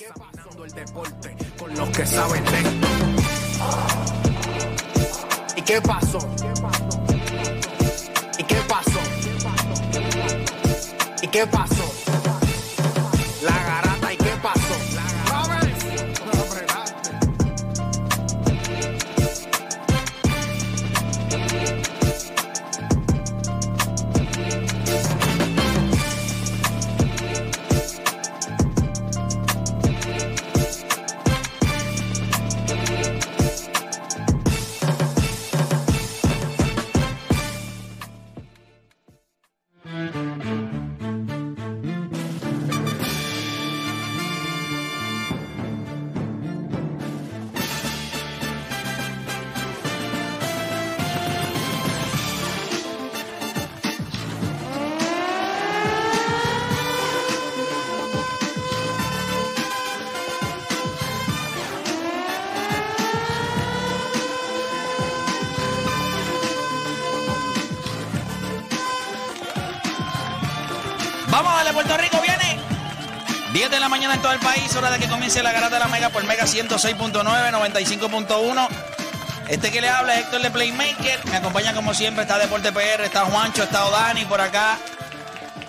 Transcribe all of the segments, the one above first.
examinando el deporte con los que saben de. ¿Y qué pasó? ¿Y qué pasó? ¿Y qué pasó? La garata, Vamos a darle, Puerto Rico viene. 10 de la mañana en todo el país, hora de que comience la garata de la Mega por Mega 106.9, 95.1. Este que le habla es Héctor de Playmaker. Me acompaña como siempre, está Deporte PR, está Juancho, está Odani por acá.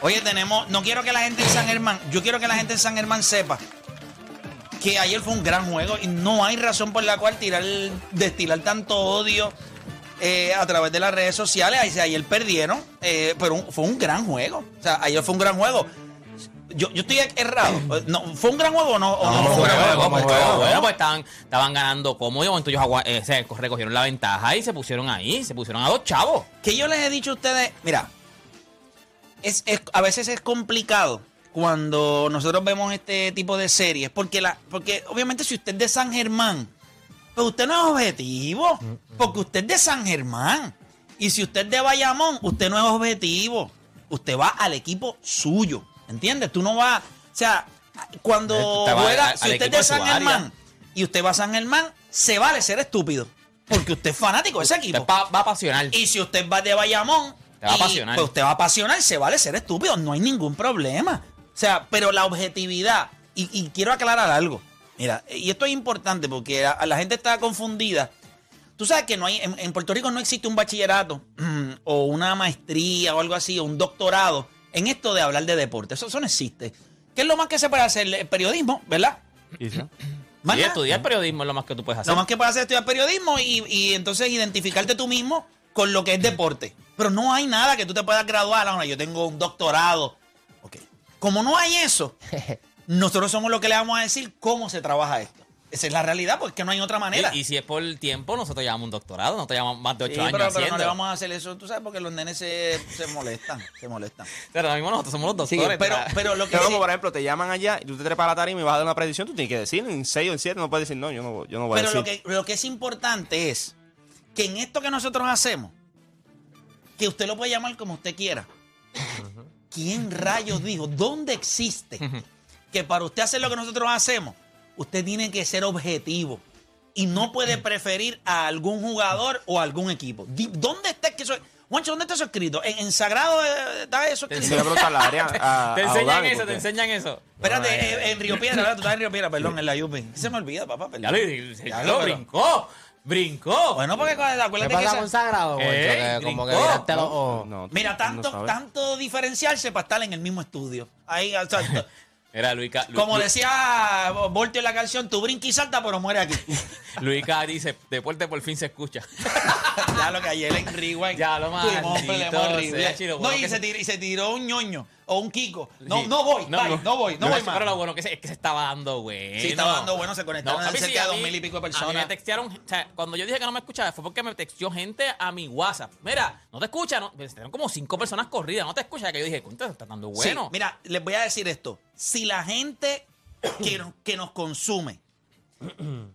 Oye, tenemos, no quiero que la gente en San Germán, yo quiero que la gente en San Germán sepa que ayer fue un gran juego y no hay razón por la cual tirar, destilar tanto odio eh, a través de las redes sociales. Ahí, ayer perdieron, eh, pero un- fue un gran juego. O sea, ayer fue un gran juego. Yo, yo estoy errado. No, ¿Fue un gran juego o no? o no fue un gran juego? pues, bueno, pues estaban, estaban ganando cómodo. momento ellos eh, se recogieron la ventaja y se pusieron ahí, se pusieron a dos chavos. Que yo les he dicho a ustedes, mira, es, es- a veces es complicado cuando nosotros vemos este tipo de series, porque la, porque obviamente si usted es de San Germán, pues usted no es objetivo, porque usted es de San Germán. Y si usted es de Bayamón, usted no es objetivo. Usted va al equipo suyo, ¿entiendes? Tú no vas, o sea, cuando juega, al- si usted es de San área. Germán y usted va a San Germán, se vale ser estúpido, porque usted es fanático de ese equipo. Usted va, va a apasionar. Y si usted va de Bayamón, Te va a y, apasionar. Pues usted va a apasionar, se vale ser estúpido, no hay ningún problema. O sea, pero la objetividad, y, y quiero aclarar algo. Mira, y esto es importante porque a, a la gente está confundida. Tú sabes que no hay, en, en Puerto Rico no existe un bachillerato o una maestría o algo así, o un doctorado en esto de hablar de deporte. Eso, eso no existe. ¿Qué es lo más que se puede hacer? El periodismo, ¿verdad? Más Y nada. estudiar periodismo es lo más que tú puedes hacer. Lo más que puedes hacer es estudiar periodismo y, y entonces identificarte tú mismo con lo que es deporte. Pero no hay nada que tú te puedas graduar. Ahora, yo tengo un doctorado. Ok. Como no hay eso, nosotros somos los que le vamos a decir cómo se trabaja esto. Esa es la realidad, porque no hay otra manera. Y, y si es por tiempo, nosotros llevamos un doctorado, nosotros llevamos más de ocho Sí, años pero, pero no le vamos a hacer eso, tú sabes, porque los nenes se, se molestan, se molestan. Pero ahora mismo nosotros somos los Sí, doctores. Pero, tra- pero lo que Pero sí- como por ejemplo te llaman allá y tú te trepas a la tarima y vas a dar una predicción, tú tienes que decir en 6 o en 7, no puedes decir no, yo no, yo no voy Pero a lo decir. que, lo que es importante es que en esto que nosotros hacemos, que usted lo puede llamar como usted quiera. ¿Quién rayos dijo? ¿Dónde existe que para usted hacer lo que nosotros hacemos, usted tiene que ser objetivo y no puede preferir a algún jugador o a algún equipo? ¿Dónde está que eso? Juancho, ¿dónde está eso escrito? ¿En, en Sagrado eh, está eso Te escrito? pregunta a te a enseñan Odani, eso, te enseñan eso. Espérate, eh, en Río Piedra, ¿verdad? Tú estás en Río Piedra, perdón, en la Yupi. Se me olvida, papá, perdón. Ya lo, Ya brincó, brincó. Bueno, porque acuérdate ¿Qué que pasa esa- con Sagrado, Moncho? Eh, Que como que. No, Mira, tanto, tanto diferenciarse para estar en el mismo estudio. Ahí, exacto. Era Luica. Lu- Como Lu- decía Voltio en la canción, tú brinca y salta, pero muere aquí. Luica dice, deporte por fin se escucha. ya lo que ayer en Rewind. Ya lo Chilo, No, y se- tiró, y se tiró un ñoño. O un Kiko. No, no voy, bye, no, voy, no, voy más. Pero lo bueno que se- es que se estaba dando bueno. Sí, estaba dando bueno, se conectaron a cerca sí, a de dos mil y pico de A mí personas. me textearon, o sea, cuando yo dije que no me escuchaba fue porque me texteó gente a mi WhatsApp. Mira, no te escucha, no, eran como cinco personas corridas, no te escucha. Que yo dije, ¿cuánto está dando bueno? Sí, mira, les voy a decir esto. Si la gente que, nos- que nos consume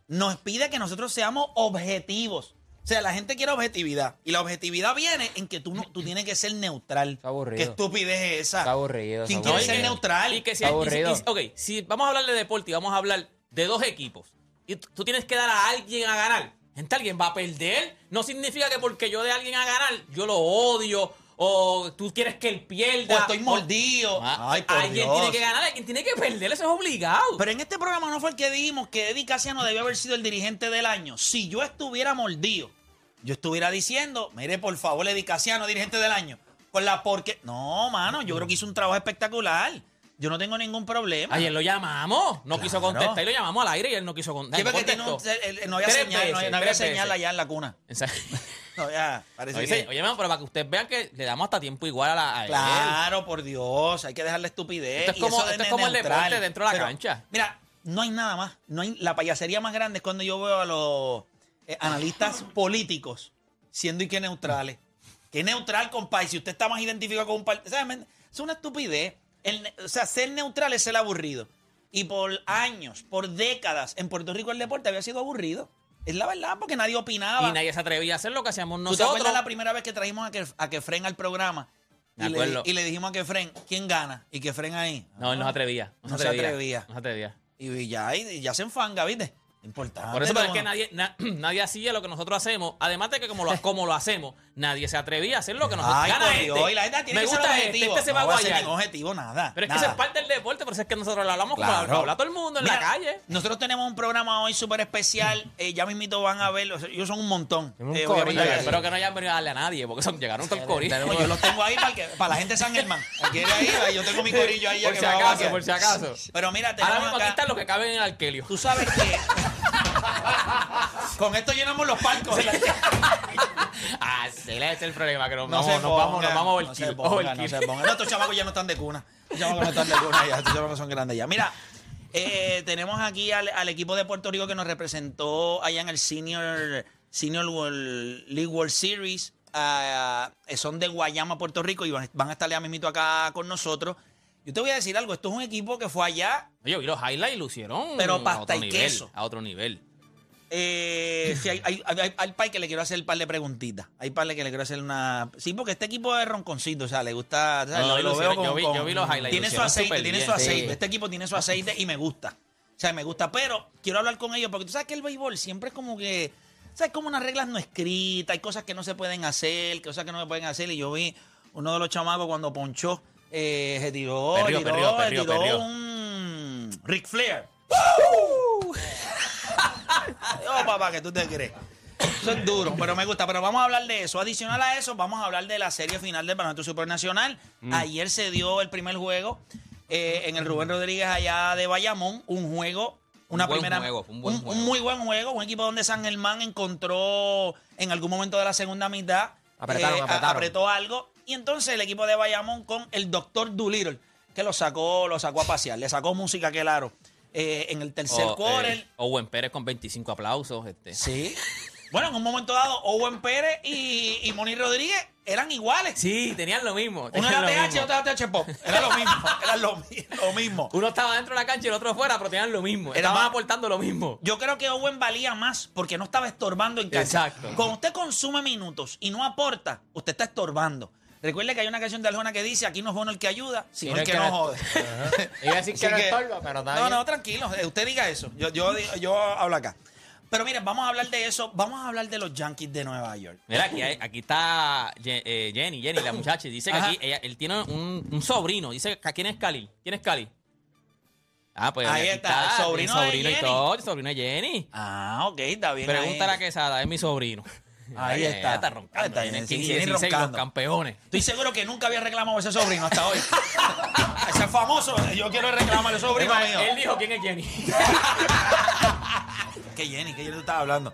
nos pide que nosotros seamos objetivos. O sea, la gente quiere objetividad. Y la objetividad viene en que tú, no, tú tienes que ser neutral. Está aburrido. ¿Qué estupidez es esa? Está aburrido, ¿Quién quiere ser neutral? Y que si, Está y si- aburrido. y si- ok, si vamos a hablar de deporte y vamos a hablar de dos equipos, y tú tú tienes que dar a alguien a ganar, gente, alguien va a perder. No significa que porque yo dé a alguien a ganar, yo lo odio, o tú quieres que él pierda. O estoy mordido. Ah, Ay, por alguien Dios. tiene que ganar, alguien tiene que perder, eso es obligado. Pero en este programa no fue el que dijimos que Eddie Casiano debió haber sido el dirigente del año. Si yo estuviera mordido, yo estuviera diciendo, mire, por favor, Eddie Casiano, dirigente del año. Por la porque. No, mano, yo creo que hizo un trabajo espectacular. Yo no tengo ningún problema. Ayer lo llamamos, no quiso contestar y lo llamamos al aire y él no quiso con- Sí, no porque un- no había Tres señal, no había, veces, no había tres señal veces. allá en la cuna. Exacto. No, ya, parece Oye, que... oye, pero para que ustedes vean que le damos hasta tiempo igual a la. a él. Claro, por Dios, hay que dejar la estupidez. Esto es como- eso de esto es como el deporte dentro de la Pero, cancha. Mira, no hay nada más. No hay, la payasería más grande es cuando yo veo a los eh, analistas políticos siendo y que neutrales. Que neutral, compadre. Si usted está más identificado con un partido. Es una estupidez. El o sea, ser neutral es ser aburrido. Y por años, por décadas, en Puerto Rico el deporte había sido aburrido. Es la verdad, porque nadie opinaba. Y nadie se atrevía a hacer lo que hacíamos ¿Tú te nosotros. acuerdas la primera vez que trajimos a, que, a Kefren al programa? Me Y le, acuerdo. y le dijimos a Kefren, ¿quién gana? Y Kefren ahí. No, él no se atrevía. No, No se atrevía. atrevía. No se atrevía. Y ya, y ya se enfanga, ¿viste? Importante. Por eso pero es que nadie, na- nadie hacía lo que nosotros hacemos. Además de que como lo, como lo hacemos, nadie se atrevía a hacer lo que nosotros Ay, gana por este. Dios, y la gente tiene Me que ser gusta este, objetivo. este se va no a voy a hacer guayar. ningún objetivo, nada. Pero es que nada. eso es parte del deporte, por eso es que nosotros lo hablamos como Claro. lo habla todo el mundo en la Mira, calle. Nosotros tenemos un programa hoy súper especial. eh, ya mismito van a verlo. Ellos son un montón. Un Eh, obviamente, Espero que no hayan venido a darle a nadie, porque son, llegaron todo el corillo. no, yo los tengo ahí para, que- para la gente de San Germán. El que quiere ahí, yo tengo mi corillo ahí. ya Por que si me va a acaso, vaciar. por si acaso. Pero mira, Ahora mismo aquí acá- están los que caben en el alquelio. Tú sabes que con esto llenamos los palcos. ah, ese es el problema, que nos No vamos, nos vamos, nos vamos no el se no se pongan. No, estos chamacos ya no están de cuna. Estos chamacos no están de cuna ya. Estos chamacos son grandes ya. Mira, eh, tenemos aquí al, al equipo de Puerto Rico que nos representó allá en el Senior, Senior World- League World Series. Eh, son de Guayama, Puerto Rico, y van, van a estar ya mismito acá con nosotros. Yo te voy a decir algo. Esto es un equipo que fue allá Yo vi los highlights y lo hicieron Pero a pasta otro y nivel, queso. A otro nivel. Eh, sí, hay, hay, hay, hay par que le quiero hacer un par de preguntitas. Hay par que le quiero hacer una. Sí, porque este equipo es ronconcito, o sea, le gusta. ¿sabes? No, lo, lo lo veo hicieron, con, yo vi- con- yo vi los highlights, Tiene su aceite, tiene bien, su aceite. sí. Este equipo tiene su aceite y me gusta. O sea, me gusta. Pero quiero hablar con ellos porque tú sabes que el béisbol siempre es como que. ¿Sabes? Como unas reglas no escritas, hay cosas que no se pueden hacer, cosas que no se pueden hacer. Y yo vi uno de los chamacos cuando ponchó, eh, se tiró, Perrió, tiró, perrió, perrió, tiró un Ric Flair. Oh, papá, que tú te crees. Eso es duro, pero me gusta. Pero vamos a hablar de eso. Adicional a eso, vamos a hablar de la serie final del Baloncesto Supernacional. Mm. Ayer se dio el primer juego eh, en el Rubén Rodríguez allá de Bayamón. Un juego, una buen primera. juego, un buen juego. muy buen juego. Un equipo donde San Germán encontró en algún momento de la segunda mitad. Apretaron, eh, apretaron. apretó algo. Y entonces el equipo de Bayamón con el doctor Doolittle, que lo sacó, lo sacó a pasear. Le sacó música que claro. Eh, en el tercer O, quarter. eh, Owen Pérez con 25 aplausos. Este. Sí. Bueno, en un momento dado, Owen Pérez y, y Moni Rodríguez eran iguales. Sí, tenían lo mismo. Uno tenían era lo TH y mismo. otro era TH Pop. Era lo mismo. Era lo, mi- lo mismo. Uno estaba dentro de la cancha y el otro fuera, pero tenían lo mismo. Era Estaban más- aportando lo mismo. Yo creo que Owen valía más porque no estaba estorbando en cancha. Exacto. Cuando usted consume minutos y no aporta, usted está estorbando. Recuerde que hay una canción de Arjona que dice, aquí no es bueno el que ayuda, sino el que no jode. Iba a decir que no estorba, pero está No, bien. no, tranquilo. eh, Usted diga eso. Yo, yo, yo hablo acá. Pero mire, vamos a hablar de eso. Vamos a hablar de los Yankees de Nueva York. Mira, aquí, hay- aquí está eh, Jenny, Jenny, la muchacha. Dice que Ajá. aquí ella- él tiene un, un sobrino. Dice, que- ¿quién es Cali? ¿Quién es Cali? Ah, pues Ahí está, el sobrino de sobrino y todo, el sobrino de Jenny. Ah, ok, está bien. Pregúntale ahí. a Quesada, es mi sobrino. Ahí está. Está roncando. Ah, está bien, sí, 15, Jenny 16, los roncando. campeones. Estoy seguro que nunca había reclamado a ese sobrino hasta hoy. ese es famoso. Yo quiero reclamar al sobrino mío. Él dijo quién es Jenny. Que Jenny, que Jenny tú estabas hablando.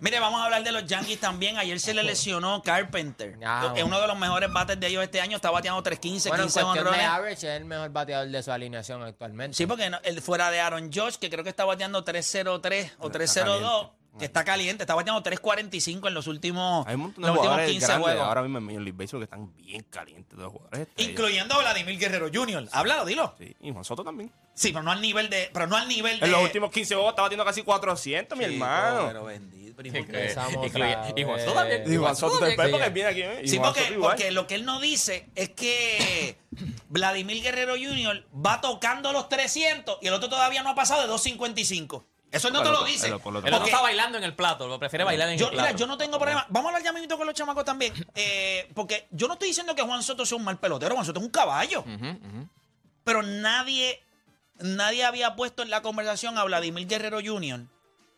Mire, vamos a hablar de los Yankees también. Ayer se le lesionó Carpenter. Ya, es uno de los mejores bates de ellos este año. Está bateando 315, Bueno, en 15 cuestión de honrones. average es el mejor bateador de su alineación actualmente. Sí, porque no- él fuera de Aaron Josh, que creo que está bateando 303 o 302, que está caliente. Está bateando 345 en los últimos, Hay un montón los de últimos jugadores 15 grandes juegos. ahora mismo en Major League Baseball que están bien calientes de los jugadores. estrellas. Incluyendo a Vladimir Guerrero Jr. Háblalo, dilo. Sí, y Juan Soto también. Sí, pero no al nivel de. Pero no al nivel de. En los últimos 15 juegos está batiendo casi 400, mi hermano. Pero bendito. pero ¿y por qué? Empezamos Incluye- otra y Juan vez. Soto también. Y Juan Soto después Sí. porque viene aquí. ¿eh? Y Sí, Juan porque, igual. porque lo que él no dice es que Vladimir Guerrero Jr. va tocando los 300 y el otro todavía no ha pasado de 255. Eso él no te lo dice. otro Porque está bailando en el plato, lo prefiere bailar en yo, el plato. mira, yo no tengo problema. Vamos a hablar ya mismo con los chamacos también. Eh, porque yo no estoy diciendo que Juan Soto sea un mal pelotero. Juan Soto es un caballo. Pero nadie, nadie había puesto en la conversación a Vladimir Guerrero Jr.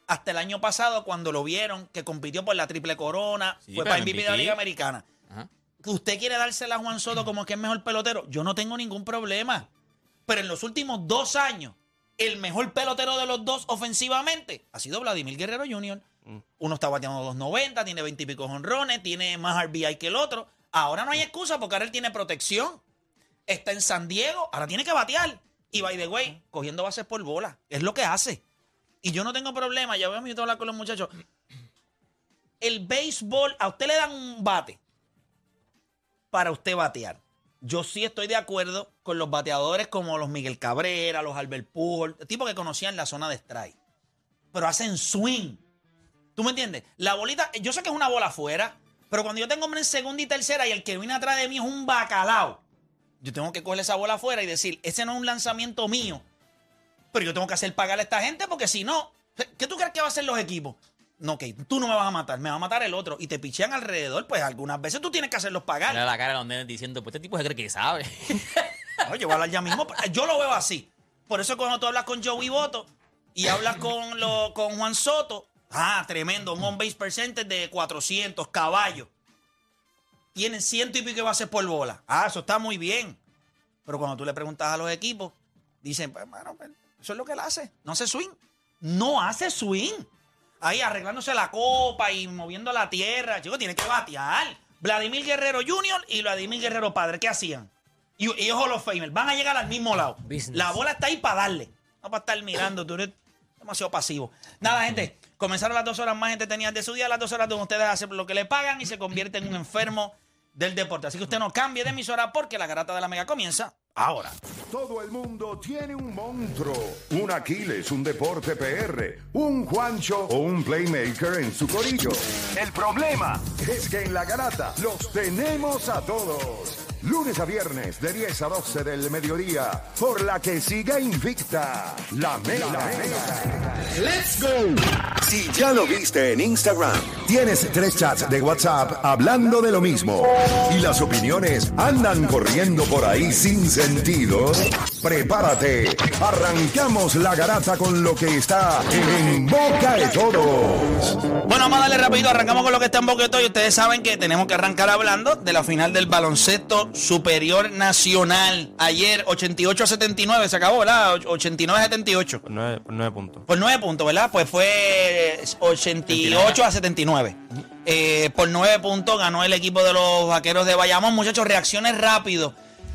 hasta el año pasado cuando lo vieron que compitió por la triple corona, Sí, fue para MVP de la. Liga Americana. Ajá. Usted quiere dársela a Juan Soto como que es mejor pelotero, yo no tengo ningún problema. Pero en los últimos dos años, el mejor pelotero de los dos ofensivamente ha sido Vladimir Guerrero Jr. Uno está bateando 290, tiene 20 y pico honrones, tiene más RBI que el otro. Ahora no hay excusa porque ahora él tiene protección. Está en San Diego, ahora tiene que batear. Y by the way, cogiendo bases por bola. Es lo que hace. Y yo no tengo problema, ya a minuto hablar con los muchachos. El béisbol, a usted le dan un bate para usted batear. Yo sí estoy de acuerdo con los bateadores como los Miguel Cabrera, los Albert Pujol, tipos que conocían la zona de strike. Pero hacen swing. ¿Tú me entiendes? La bolita, yo sé que es una bola afuera, pero cuando yo tengo hombre en segunda y tercera y el que viene atrás de mí es un bacalao, yo tengo que coger esa bola afuera y decir, ese no es un lanzamiento mío, pero yo tengo que hacer pagar a esta gente porque si no, ¿qué tú crees que va a hacer los equipos? No, ok, tú no me vas a matar, me va a matar el otro y te pichean alrededor, pues algunas veces tú tienes que hacerlos pagar. Mira la cara de los nenes diciendo, pues este tipo se cree que sabe. Oye, voy a hablar ya mismo. Yo lo veo así. Por eso cuando tú hablas con Joey Boto y hablas con, lo, con Juan Soto, ah, tremendo, un on-base percentage de 400 caballos. Tienen ciento y pico bases por bola. Ah, eso está muy bien. Pero cuando tú le preguntas a los equipos, dicen, pues, bueno, pues, eso es lo que él hace. No hace swing. No hace swing. Ahí arreglándose la copa y moviendo la tierra. Chico, tiene que batear. Vladimir Guerrero Jr. y Vladimir Guerrero Padre, ¿qué hacían? Y ellos of Famer, van a llegar al mismo lado. Business. La bola está ahí para darle. No para estar mirando, tú eres demasiado pasivo. Nada, gente, comenzaron las dos horas más entretenidas de su día, las dos horas donde ustedes hacen lo que le pagan y se convierte en un enfermo del deporte. Así que usted no cambie de emisora porque la garata de la mega comienza ahora. Todo el mundo tiene un monstruo, un Aquiles, un deporte PR, un Juancho o un playmaker en su corillo. El problema es que en la garata los tenemos a todos. Lunes a viernes de 10 a 12 del mediodía, por la que siga invicta la mega. ¡Let's go! Si ya lo viste en Instagram, tienes tres chats de WhatsApp hablando de lo mismo y las opiniones andan corriendo por ahí sin sentido, prepárate. Arrancamos la garata con lo que está en boca de todos. Bueno, vamos a darle rápido, arrancamos con lo que está en boqueto y ustedes saben que tenemos que arrancar hablando de la final del baloncesto superior nacional. Ayer 88 a 79 se acabó, ¿verdad? 89 a 78. Por nueve, por nueve puntos. Por 9 puntos, ¿verdad? Pues fue 88 a 79. Eh, por 9 puntos ganó el equipo de los vaqueros de Bayamón. Muchachos, reacciones rápido.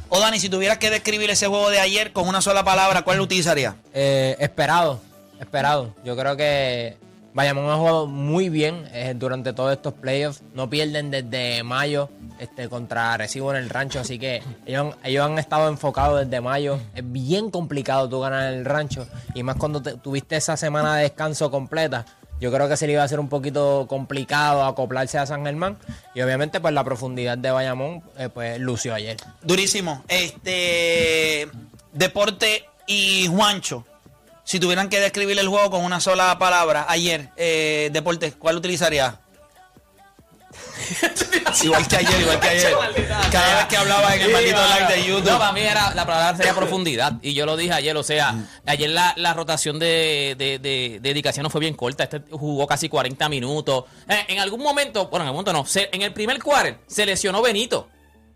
O Dani, si tuvieras que describir ese juego de ayer con una sola palabra, ¿cuál lo utilizaría? Eh, esperado, esperado. Yo creo que Bayamón ha jugado muy bien eh, durante todos estos playoffs. No pierden desde mayo este, contra Recibo en el rancho, así que ellos, han- estado enfocados desde mayo. Es bien complicado tú ganar en el rancho y más cuando te- tuviste esa semana de descanso completa. Yo creo que se le iba a hacer un poquito complicado acoplarse a San Germán y obviamente pues la profundidad de Bayamón eh, pues lució ayer. Durísimo. Este. Deporte y Juancho. Si tuvieran que describir el juego con una sola palabra ayer, eh, Deporte, ¿cuál utilizaría? igual que ayer, igual que ayer. Cada vez que hablaba en el maldito live de YouTube. No, para mí era, la palabra sería profundidad. Y yo lo dije ayer, o sea, ayer la, la rotación de, de, de- de dedicación no fue bien corta. Este jugó casi 40 minutos. Eh, en algún momento, bueno, en algún momento no, se- en el primer quarter se lesionó Benito.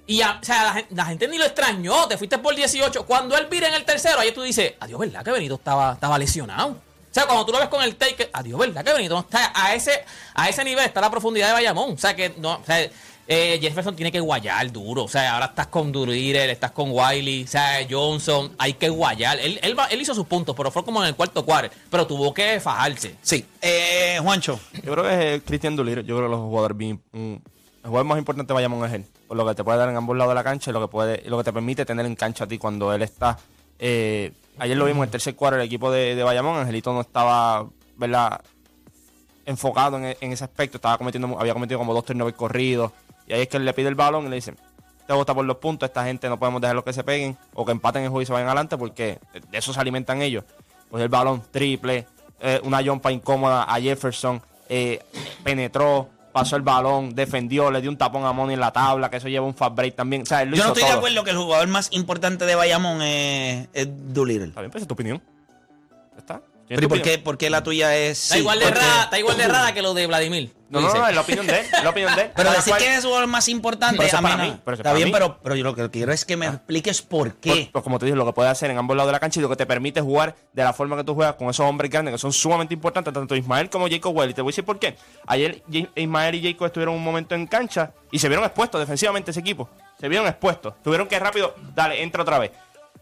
Y o sea, la, gen- la gente ni lo extrañó. Te fuiste por 18. Cuando él vira en el tercero, ayer tú dices, adiós, ¿verdad que Benito estaba, estaba lesionado? O sea, cuando tú lo ves con el take, adiós, ¿verdad que Benito? no está a ese, a ese nivel está la profundidad de Bayamón. O sea, que no, o sea, eh, Jefferson tiene que guayar duro. O sea, ahora estás con Durir, estás con Wiley, o sea, Johnson, hay que guayar. Él, él, hizo sus puntos, pero fue como en el cuarto cuarto, pero tuvo que fajarse. Sí. Eh, Juancho. Yo creo que es Cristian Duliro. Yo creo que los jugadores bien, mm, el jugador más importante de Bayamón es él. Por lo que te puede dar en ambos lados de la cancha y lo que puede, lo que te permite tener en cancha a ti cuando él está. eh, ayer lo vimos en el tercer cuarto el equipo de, de Bayamón. Angelito no estaba, ¿verdad? enfocado en, e- ese aspecto. Estaba cometiendo, había cometido como dos turnovers corridos. Y ahí es que él le pide el balón y le dice, te vota por los puntos, esta gente no podemos dejarlos que se peguen o que empaten el juego y se vayan adelante porque de eso se alimentan ellos. Pues el balón triple, eh, una jumpa incómoda a Jefferson, eh, penetró, pasó el balón, defendió, le dio un tapón a Money en la tabla, que eso lleva un fast break también. O sea, él lo Yo no hizo estoy de acuerdo que el jugador más importante de Bayamón es, es Doolittle. Está bien, pues esa es tu opinión. Ya está. Pero ¿y por qué, por qué la tuya es.? Está sí, igual de porque- rara, está igual de rara que lo de Vladimir. No, no, no, es la opinión de él. La opinión de él. Pero decir cual- que es el jugador más importante. Eso a no- mí, eso es Está bien, mí. pero, pero yo lo que quiero es que me expliques por qué. Pues, pues como te dije, lo que puedes hacer en ambos lados de la cancha y lo que te permite jugar de la forma que tú juegas con esos hombres grandes que son sumamente importantes, tanto Ismael como Jacob Well. Y te voy a decir por qué. Ayer Ismael y Jacob estuvieron un momento en cancha y se vieron expuestos defensivamente ese equipo. Se vieron expuestos. Tuvieron que rápido, dale, entra otra vez.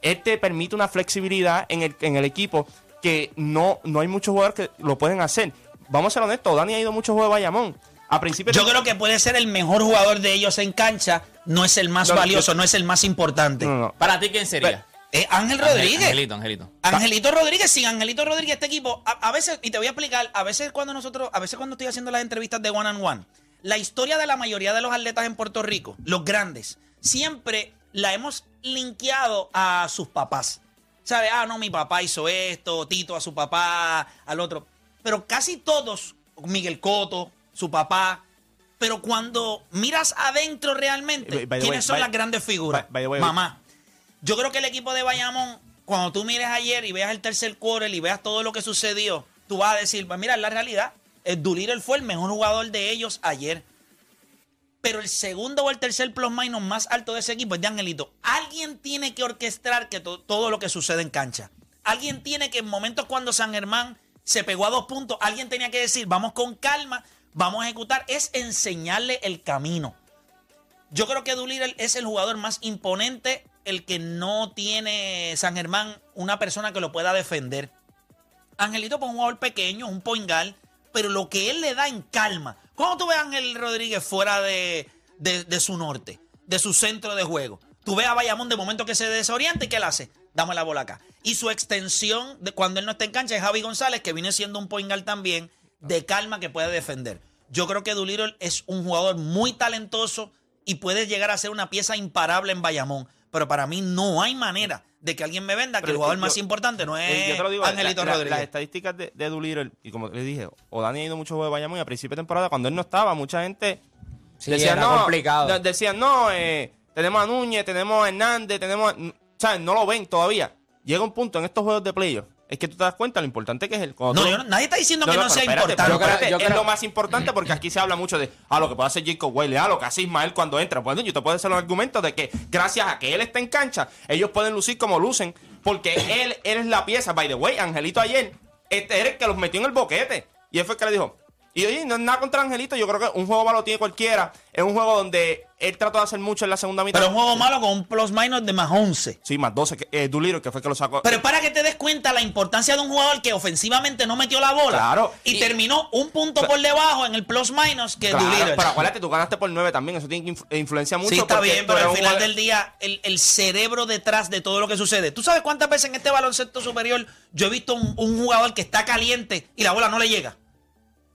Este permite una flexibilidad en el, en el equipo que no, no hay muchos jugadores que lo pueden hacer. Vamos a ser honestos, Dani ha ido a muchos juegos de Bayamón. A principio Yo creo que puede ser el mejor jugador de ellos en cancha. No es el más No, valioso, yo- no es el más importante. No, no, no. Para ti, ¿quién sería? Es Ángel Rodríguez. Angelito, Angelito. Angelito Rodríguez, sin Angelito Rodríguez, este equipo, a, a veces, y te voy a explicar, a veces cuando nosotros, a veces cuando estoy haciendo las entrevistas de one on one, la historia de la mayoría de los atletas en Puerto Rico, los grandes, siempre la hemos linkeado a sus papás. ¿Sabes? Ah, no, mi papá hizo esto, Tito a su papá, al otro. Pero casi todos, Miguel Coto, su papá, pero cuando miras adentro realmente, By- ¿quiénes way, son by- las grandes figuras? by- by the way, Mamá. Yo creo que el equipo de Bayamón, cuando tú mires ayer y veas el tercer quarter y veas todo lo que sucedió, tú vas a decir, pues mira, la realidad. El Doolittle fue el mejor jugador de ellos ayer. Pero el segundo o el tercer plus minus más alto de ese equipo es de Angelito. Alguien tiene que orquestar que to- todo lo que sucede en cancha. Alguien tiene que en momentos cuando San Germán se pegó a dos puntos, alguien tenía que decir, vamos con calma, vamos a ejecutar. Es enseñarle el camino. Yo creo que Doolittle es el jugador más imponente, el que no tiene San Germán una persona que lo pueda defender. Angelito pues, un jugador pequeño, un point guard, pero lo que él le da en calma. ¿Cómo tú ves a Ángel Rodríguez fuera de, de- su norte, de su centro de juego? Tú ves a Bayamón de momento que se desorienta y ¿qué él hace? Dame la bola acá. Y su extensión de cuando él no está en cancha es Javi González, que viene siendo un point guard también, de calma que puede defender. Yo creo que Doolittle es un jugador muy talentoso y puede llegar a ser una pieza imparable en Bayamón. Pero para mí no hay manera de que alguien me venda que Pero el jugador yo- más importante no es Eh, yo te lo digo, Angelito la- la- Rodríguez. Las estadísticas de, de y como les dije, Odani ha ido mucho juegos de Bayamón y a principio de temporada, cuando él no estaba, mucha gente Sí, decía, era no, complicado. de- decían, no, eh, tenemos a Núñez, tenemos a Hernández, tenemos, a-". ¿sabes? No lo ven todavía. Llega un punto en estos juegos de playoff, es que tú te das cuenta lo importante que es el. No, tú- yo no- nadie está diciendo que no, pero sea espérate, importante. pero Yo creo- espérate, yo es creo- lo más importante porque aquí se habla mucho de ah, lo que puede hacer Jacob Wiley, ah, lo que hace Ismael cuando entra. Bueno, yo te puedo hacer los argumentos de que gracias a que él está en cancha, ellos pueden lucir como lucen, porque él, él es la pieza. By the way, Angelito ayer, este era el que los metió en el boquete. Y él fue el que le dijo. Y oye, no es nada contra Angelito, yo creo que un juego malo tiene cualquiera. Es un juego donde él trató de hacer mucho en la segunda mitad. Pero un juego malo con un plus minus de más 11. Sí, más 12, que, eh, Doolittle, que fue el que lo sacó. Pero para que te des cuenta la importancia de un jugador que ofensivamente no metió la bola. Claro. Y, Y- terminó un punto por debajo en el plus minus que Claro, Doolittle. pero acuérdate, tú ganaste por 9 también, eso tiene que influ- influencia mucho. Sí, está porque bien, pero al final del día, el, el cerebro detrás de todo lo que sucede. ¿Tú sabes cuántas veces en este baloncesto superior yo he visto un, un jugador que está caliente y la bola no le llega?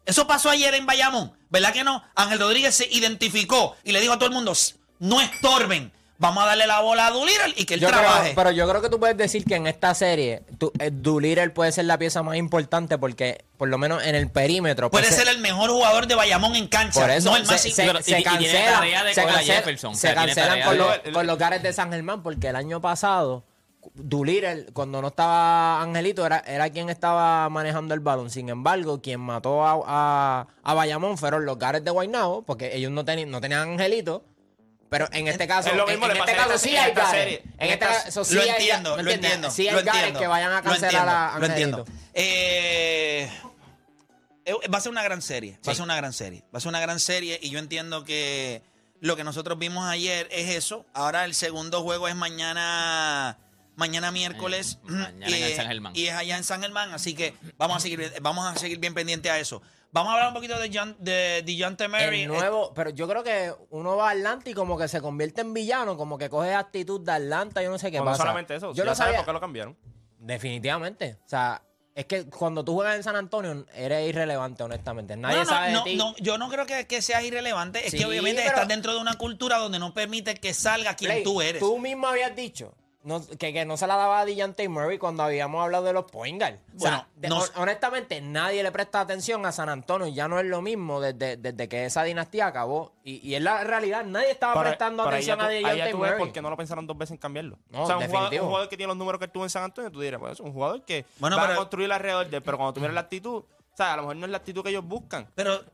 Eso pasó ayer en Bayamón, ¿verdad que no? Ángel Rodríguez se identificó y le dijo a todo el mundo, "S- no estorben, vamos a darle la bola a Doolittle y que él Yo creo- trabaje. pero yo creo que tú puedes decir que en esta serie tú, eh, Doolittle puede ser la pieza más importante porque por lo menos en el perímetro Puede pues, ser el mejor jugador de Bayamón en cancha, por eso no el más se, se- se de se cancelan con, los, con los Gares de San Germán porque el año pasado Doolittle, cuando no estaba Angelito, era, era quien estaba manejando el balón. Sin embargo, quien mató a, a, a Bayamón fueron los Gares de Guaynabo, porque ellos no, teni- no tenían Angelito. Pero en este caso, Es lo en, mismo, en le este caso sí hay gares. En este caso sí lo hay entiendo. Sí hay gares que vayan a cancelar a Lo entiendo. Angelito. Eh, eh, va a ser una gran serie. Va a Sí. ser una gran serie. Va a ser una gran serie y yo entiendo que lo que nosotros vimos ayer es eso. Ahora el segundo juego es mañana mañana miércoles Eh, mañana y, en San Germán. y es allá en San Germán, así que vamos a seguir vamos a seguir bien pendiente a eso. Vamos a hablar un poquito de John, de DeJounte Murray. El nuevo, pero yo creo que uno va a Atlanta y como que se convierte en villano, como que coge actitud de Atlanta, yo no sé qué Bueno, no pasa. solamente eso. Yo sabes sabía. por qué lo cambiaron. Definitivamente. O sea, es que cuando tú juegas en San Antonio eres irrelevante, honestamente. Nadie no, sabe de no, ti. no, yo no creo que, que seas irrelevante. Es Sí, que obviamente pero- estás dentro de una cultura donde no permite que salga quien Play, tú eres. Tú mismo habías dicho no- que, que no se la daba a DeJounte Murray cuando habíamos hablado de los point guard. O sea, Bueno, de- no- hon- honestamente, nadie le presta atención a San Antonio. Ya no es lo mismo desde, desde que esa dinastía acabó. Y, y en la realidad, nadie estaba prestando atención a DeJounte Murray. por qué no lo pensaron dos veces en cambiarlo. No, o sea, un jugador, definitivo. un jugador que tiene los números que tuvo en San Antonio, tú dirías, pues es un jugador que Bueno, va pero- a construir alrededor de él, pero cuando tuvieras la actitud, o sea, a lo mejor no es la actitud que ellos buscan. Pero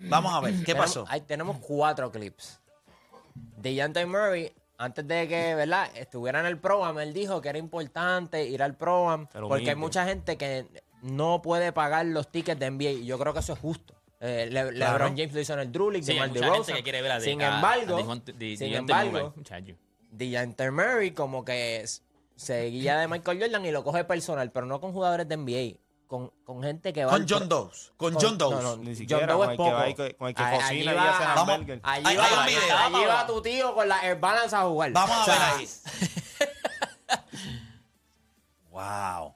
vamos a ver, ¿qué Tenemos- pasó? Ahí tenemos cuatro clips. DeJounte Murray, antes de que ¿verdad? estuviera en el program, él dijo que era importante ir al program Pero porque hay mucha gente que no puede pagar los tickets de NBA y yo creo que eso es justo. Eh, Le- Claro. LeBron James lo hizo en el Drew League, Sí, hay DeMar mucha gente que quiere ver a Sin a- embargo, a de- sin embargo, Murray, muchacho. DeJounte Murray como que es- se guía de Michael Jordan y lo coge personal, pero no con jugadores de NBA, con, con gente que va Con John pro- Doe. Con John Doe. No, no, Ni John siquiera, Doe con es el que poco. va y que- con el que Ahí- cocina allí y va- hace Vamos, hamburger. Allí va, video, allí va tu tío con la Air Balance a jugar. Vamos a ver ahí. wow.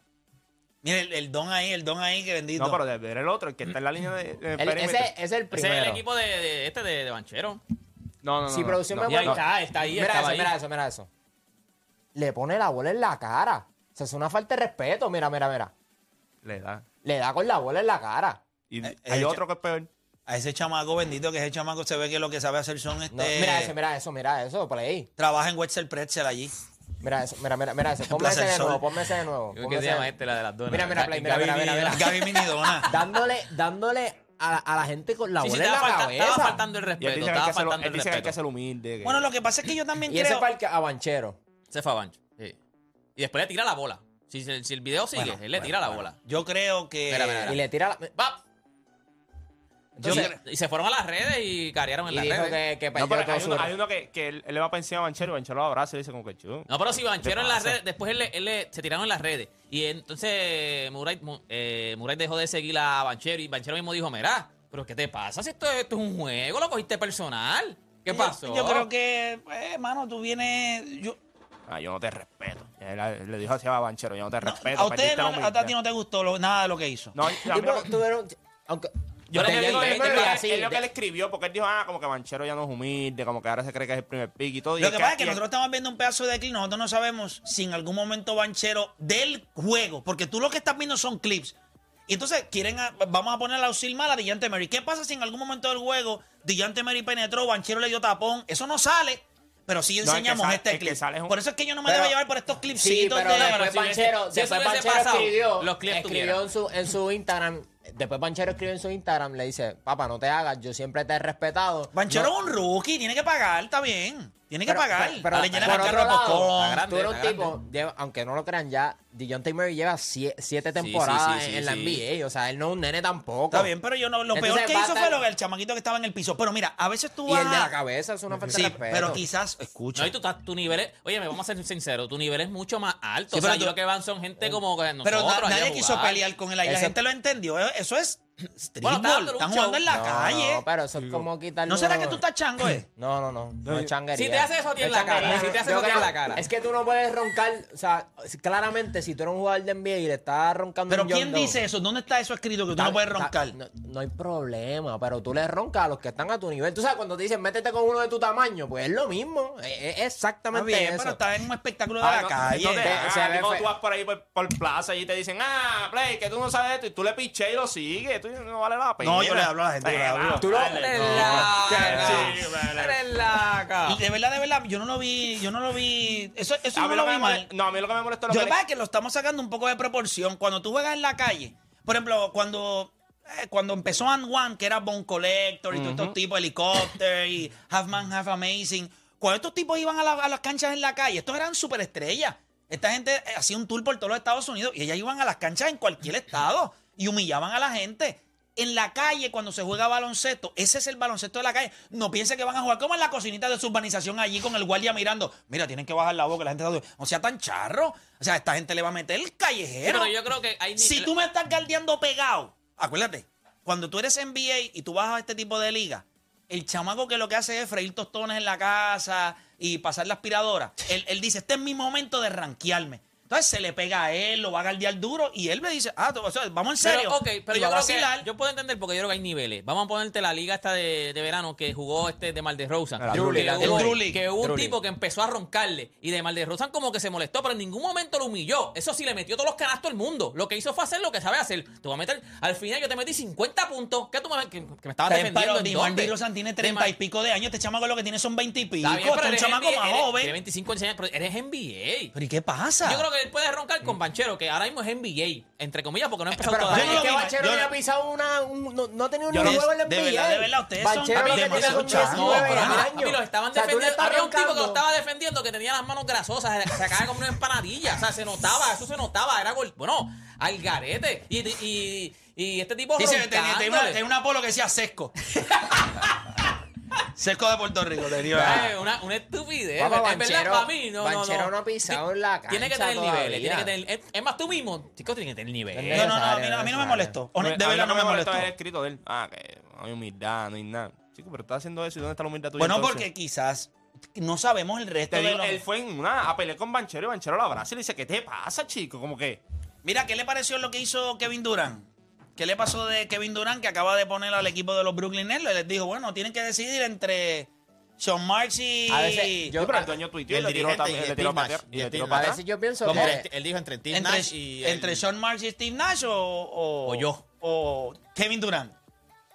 Mira el, el don ahí, el don ahí que bendito. No, pero de ver el otro, el que está en la línea de, de el- ese, es el Ese primero. es el equipo de, de- este de, de Banchero. No, no, no. Si no, producción no. me Y ahí No. está, está ahí, Mira estaba eso, ahí. mira eso, mira eso. Le pone la bola en la cara. O sea, es una falta de respeto. Mira, mira, mira. Le da. Le da con la bola en la cara. Y Eh, hay eh, otro que es peor. A ese chamaco bendito que ese chamaco se ve que lo que sabe hacer son este. No, mira eso, mira eso, mira eso. Play. Trabaja en Wetzel Pretzel allí. Mira eso, mira, mira, mira eso. Ponme Plaza ese del de nuevo, ponme ese de nuevo. Creo ponme que se ese- llama este, la de las donas. Mira, mira, Play, mira, mira, mira, mira. Gaby Minidona. Dándole, dándole a, a la gente con la Sí, sí, bola en la estaba, falta- cabeza. estaba faltando el Y él respeto. dice que hay Estaba que ser, faltando él el dice que hay que respeto. ser humilde. que- Bueno, lo que pasa es que yo también Y ese creo. fue el que- a Banchero. Se fue a Bancho. Sí. Y después le tira la bola. Si, si- si el video sigue, Bueno, él le bueno, tira la bueno. bola. Yo creo que. Mira, mira. Y le tira la. ¡Va! Entonces, y, se fueron a las redes y carearon en y las dijo redes. que, que No, perdió pero todo hay uno, hay uno que, que él, él le va para encima a Banchero y Banchero lo abraza y le dice como que chu. No, pero si Banchero en las redes, después él, le- él le- se tiraron en las redes. Y entonces Murray, Mu- eh, Murray dejó de seguir a Banchero y Banchero mismo dijo, mira, pero ¿qué te pasa? Si esto, esto es un juego, lo cogiste personal. ¿Qué pasó? Yo, creo que, eh, mano, tú vienes. Yo, Ah, yo no te respeto. Él, le dijo así a Banchero, yo no te respeto. a usted no, la a ti no te gustó lo- nada de lo que hizo. No, a mí Sí, lo pero tuvieron- aunque, Yo digo es lo que- él escribió, porque él dijo, ah, como que Banchero ya no es humilde, como que ahora se cree que es el primer pick y todo. y Lo que pasa es que nosotros estamos viendo un pedazo de clip, nosotros no sabemos si en algún momento Banchero del juego, porque tú lo que estás viendo son clips. Y entonces quieren, a- vamos a poner a auxil mal a Dillante Mary. ¿Qué pasa si en algún momento del juego Dillante Mary penetró, Banchero le dio tapón? Eso no sale, pero sí enseñamos este clip. un- Por eso es que yo no me Pero- debo llevar por estos Sí, clipsitos pero de... después Banchero, si después pasado, escribió, los clips escribió en su, en su Instagram, después Banchero escribió en su Instagram, le dice, papá, no te hagas, yo siempre te he respetado. Banchero No- es un rookie, tiene que pagar, está bien. Tiene que pero- pagar. pero- pero le llenan por otro lado, grande, tú eres un tipo, lleva- aunque no lo crean ya, DeJounte Murray lleva sie- siete temporadas sí, sí, en la sí. NBA, o sea, él no es un nene tampoco. Está bien, pero yo no, lo Entonces peor que hizo estar- fue lo que el chamaquito que estaba en el piso. Pero mira, a veces tú Y vas el de a- la cabeza es una falta Sí, de respeto. pero quizás, escucha. No, y tú estás, tu nivel es, oye, me vamos a ser sinceros, tu nivel es mucho más alto. Sí, o sea, pero yo tú- lo que van son gente como Pero nosotros. allá nadie quiso pelear con él ahí. La gente lo entendió. Eso es streetball. Bueno, Están show. jugando en la no, calle. No, pero eso es como quitarle ¿No será que tú estás chango, eh? No, no, no. No es changuería. Si te hace eso a ti en No es la cara, si te hace Yo eso a ti en creo- la cara. Es que tú no puedes roncar. O sea, claramente, si tú eres un jugador de NBA y le estás roncando Pero un ¿quién dice eso? ¿Dónde está eso escrito que tú no puedes roncar? No, no hay problema, pero tú le roncas a los que están a tu nivel. Tú sabes, cuando te dicen métete con uno de tu tamaño, pues es lo mismo. Es, es Está exactamente bien, eso. pero está en un espectáculo de Ah, la no, calle. ah, cuando tú vas por ahí por, por plaza y te dicen, ah, Play, que tú no sabes esto, y tú le piché y lo sigues, tú no vale la pena. No, yo le hablo a la gente, yo le hablo. Tú dale, no. laca. Sí, vale. Eres laca. Y de verdad, de verdad, yo no lo vi, yo no lo vi. Eso, eso A no mí lo lo que vi me mal. no, a mí lo que me molesta es lo Yo que pasa es que lo estamos sacando un poco de proporción. Cuando tú juegas en la calle, por ejemplo, cuando eh, cuando empezó And One, que era Bone Collector y todos estos tipos, Helicopter y Half Man, Half Amazing, cuando estos tipos iban a, la- a las canchas en la calle, estos eran superestrellas. Esta gente eh, hacía un tour por todos los Estados Unidos y ellas iban a las canchas en cualquier estado y humillaban a la gente. En la calle, cuando se juega baloncesto, ese es el baloncesto de la calle. No piense que van a jugar como en la cocinita de su urbanización allí con el guardia mirando. Mira, tienen que bajar la boca, la gente está... No sea tan charro. O sea, esta gente le va a meter el callejero. pero yo creo que hay Si tú me estás galdeando pegado, acuérdate, cuando tú eres NBA y tú vas a este tipo de liga, el chamaco que lo que hace es freír tostones en la casa y pasar la aspiradora, él, él dice, este es mi momento de ranquearme. Entonces se le pega a él, lo va a galdear duro y él me dice, ah, tú- o sea, vamos en serio. Pero, ok, pero y yo va a creo que yo puedo entender porque yo creo que hay niveles. Vamos a ponerte la liga esta de, de verano que jugó este de Mal de Rosa. La Que hubo-. Que un tipo que empezó a roncarle y de Mal de Rosa como que se molestó, pero en ningún momento lo humilló. Eso sí, le metió todos los canastos al mundo. Lo que hizo fue hacer lo que sabe hacer. Te voy a meter, al final yo te metí 50 puntos. ¿Qué tú me, que, que me estabas defendiendo? ¿en dónde? Rosan tiene De treinta Mar- y pico de años. Este chamaco lo que tiene son 20 y pico. Está bien, Este pero es un eres chamaco NBA, más eres- joven. Tiene 25 años, pero eres NBA. ¿Pero y qué pasa? Yo creo que él puede roncar con Banchero, que ahora mismo es NBA, entre comillas, porque no ha empezado Pero todavía. yo no es que lo vi, Banchero yo ha pisado una. un- no, no ha tenido ni Yo un no- juego en la de NBA. verdad, de verdad, ustedes son Banchero lo que tiene demasiado son changos, 19 pero años. Papi, los estaban O sea, tú le defendiendo. estás Había un tipo que lo roncando. estaba defendiendo que tenía las manos grasosas, se sacaba como una empanadilla. O sea, se notaba, eso se notaba. Era gol. Bueno, al garete. Y, y, y este tipo Dice que tenía, tenía una, roncándole. tenía una polo que decía Sesco. Sesco de Puerto Rico, tenía. Eh, una, una estupidez. Papá, es verdad, Banchero- para mí, no, no, Banchero no. no ha pisado en la Tiene que cancha tener niveles. Tiene que todavía. tener, es, es más, tú mismo, chicos, tiene que tener niveles. No, no, no, a mí, no- a mí no me molestó. Hone- De A mí verdad no me molestó. es el escrito de él. Ah, que no hay humildad, no hay nada. Chico, pero está haciendo eso y ¿dónde está la humildad tuya? Bueno, entonces? porque quizás no sabemos el resto Te de digo, los... él fue en una a pelear con Banchero y Banchero lo abraza y le dice, ¿qué te pasa, chico? Como que... Mira, ¿qué le pareció lo que hizo Kevin Durant? ¿Qué le pasó de Kevin Durant que acaba de poner al equipo de los Brooklyn Nets? Les dijo, bueno, tienen que decidir entre Sean Marks y... A veces yo- Sí, pero el dueño tuiteó y el le tiró dirigente también, y le tiró para Nash. atrás. Y Y le Steve tiró A veces yo pienso ¿Cómo? que. Él, él dijo entre Steve entre, Nash y... el- entre Sean Marks y Steve Nash o, o, O yo. o Kevin Durant.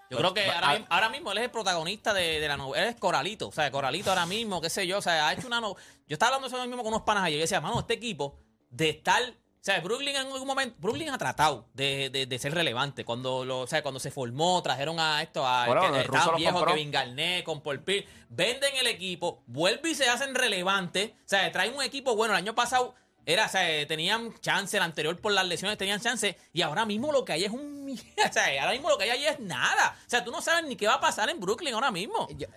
Yo creo que ahora, mismo- ahora mismo él es el protagonista de, de la novela. Él es Coralito. O sea, Coralito ahora mismo, qué sé yo. O sea, ha hecho una. no- Yo estaba hablando eso mismo con unos panas ayer. Yo decía, mano, este equipo de estar. O sea, Brooklyn en algún momento. Brooklyn ha tratado de, de- de ser relevante. Cuando lo, o sea, cuando se formó, trajeron a esto, a. Bueno, que el ruso estaban viejos. Kevin Garnett, con Paul Pierce. Venden el equipo, vuelven y se hacen relevantes. O sea, traen un equipo bueno. El año pasado. Era, o sea, tenían chance, el anterior por las lesiones tenían chance, y ahora mismo lo que hay es un. O sea, ahora mismo lo que hay ahí es nada. O sea, tú no sabes ni qué va a pasar en Brooklyn ahora mismo. yo-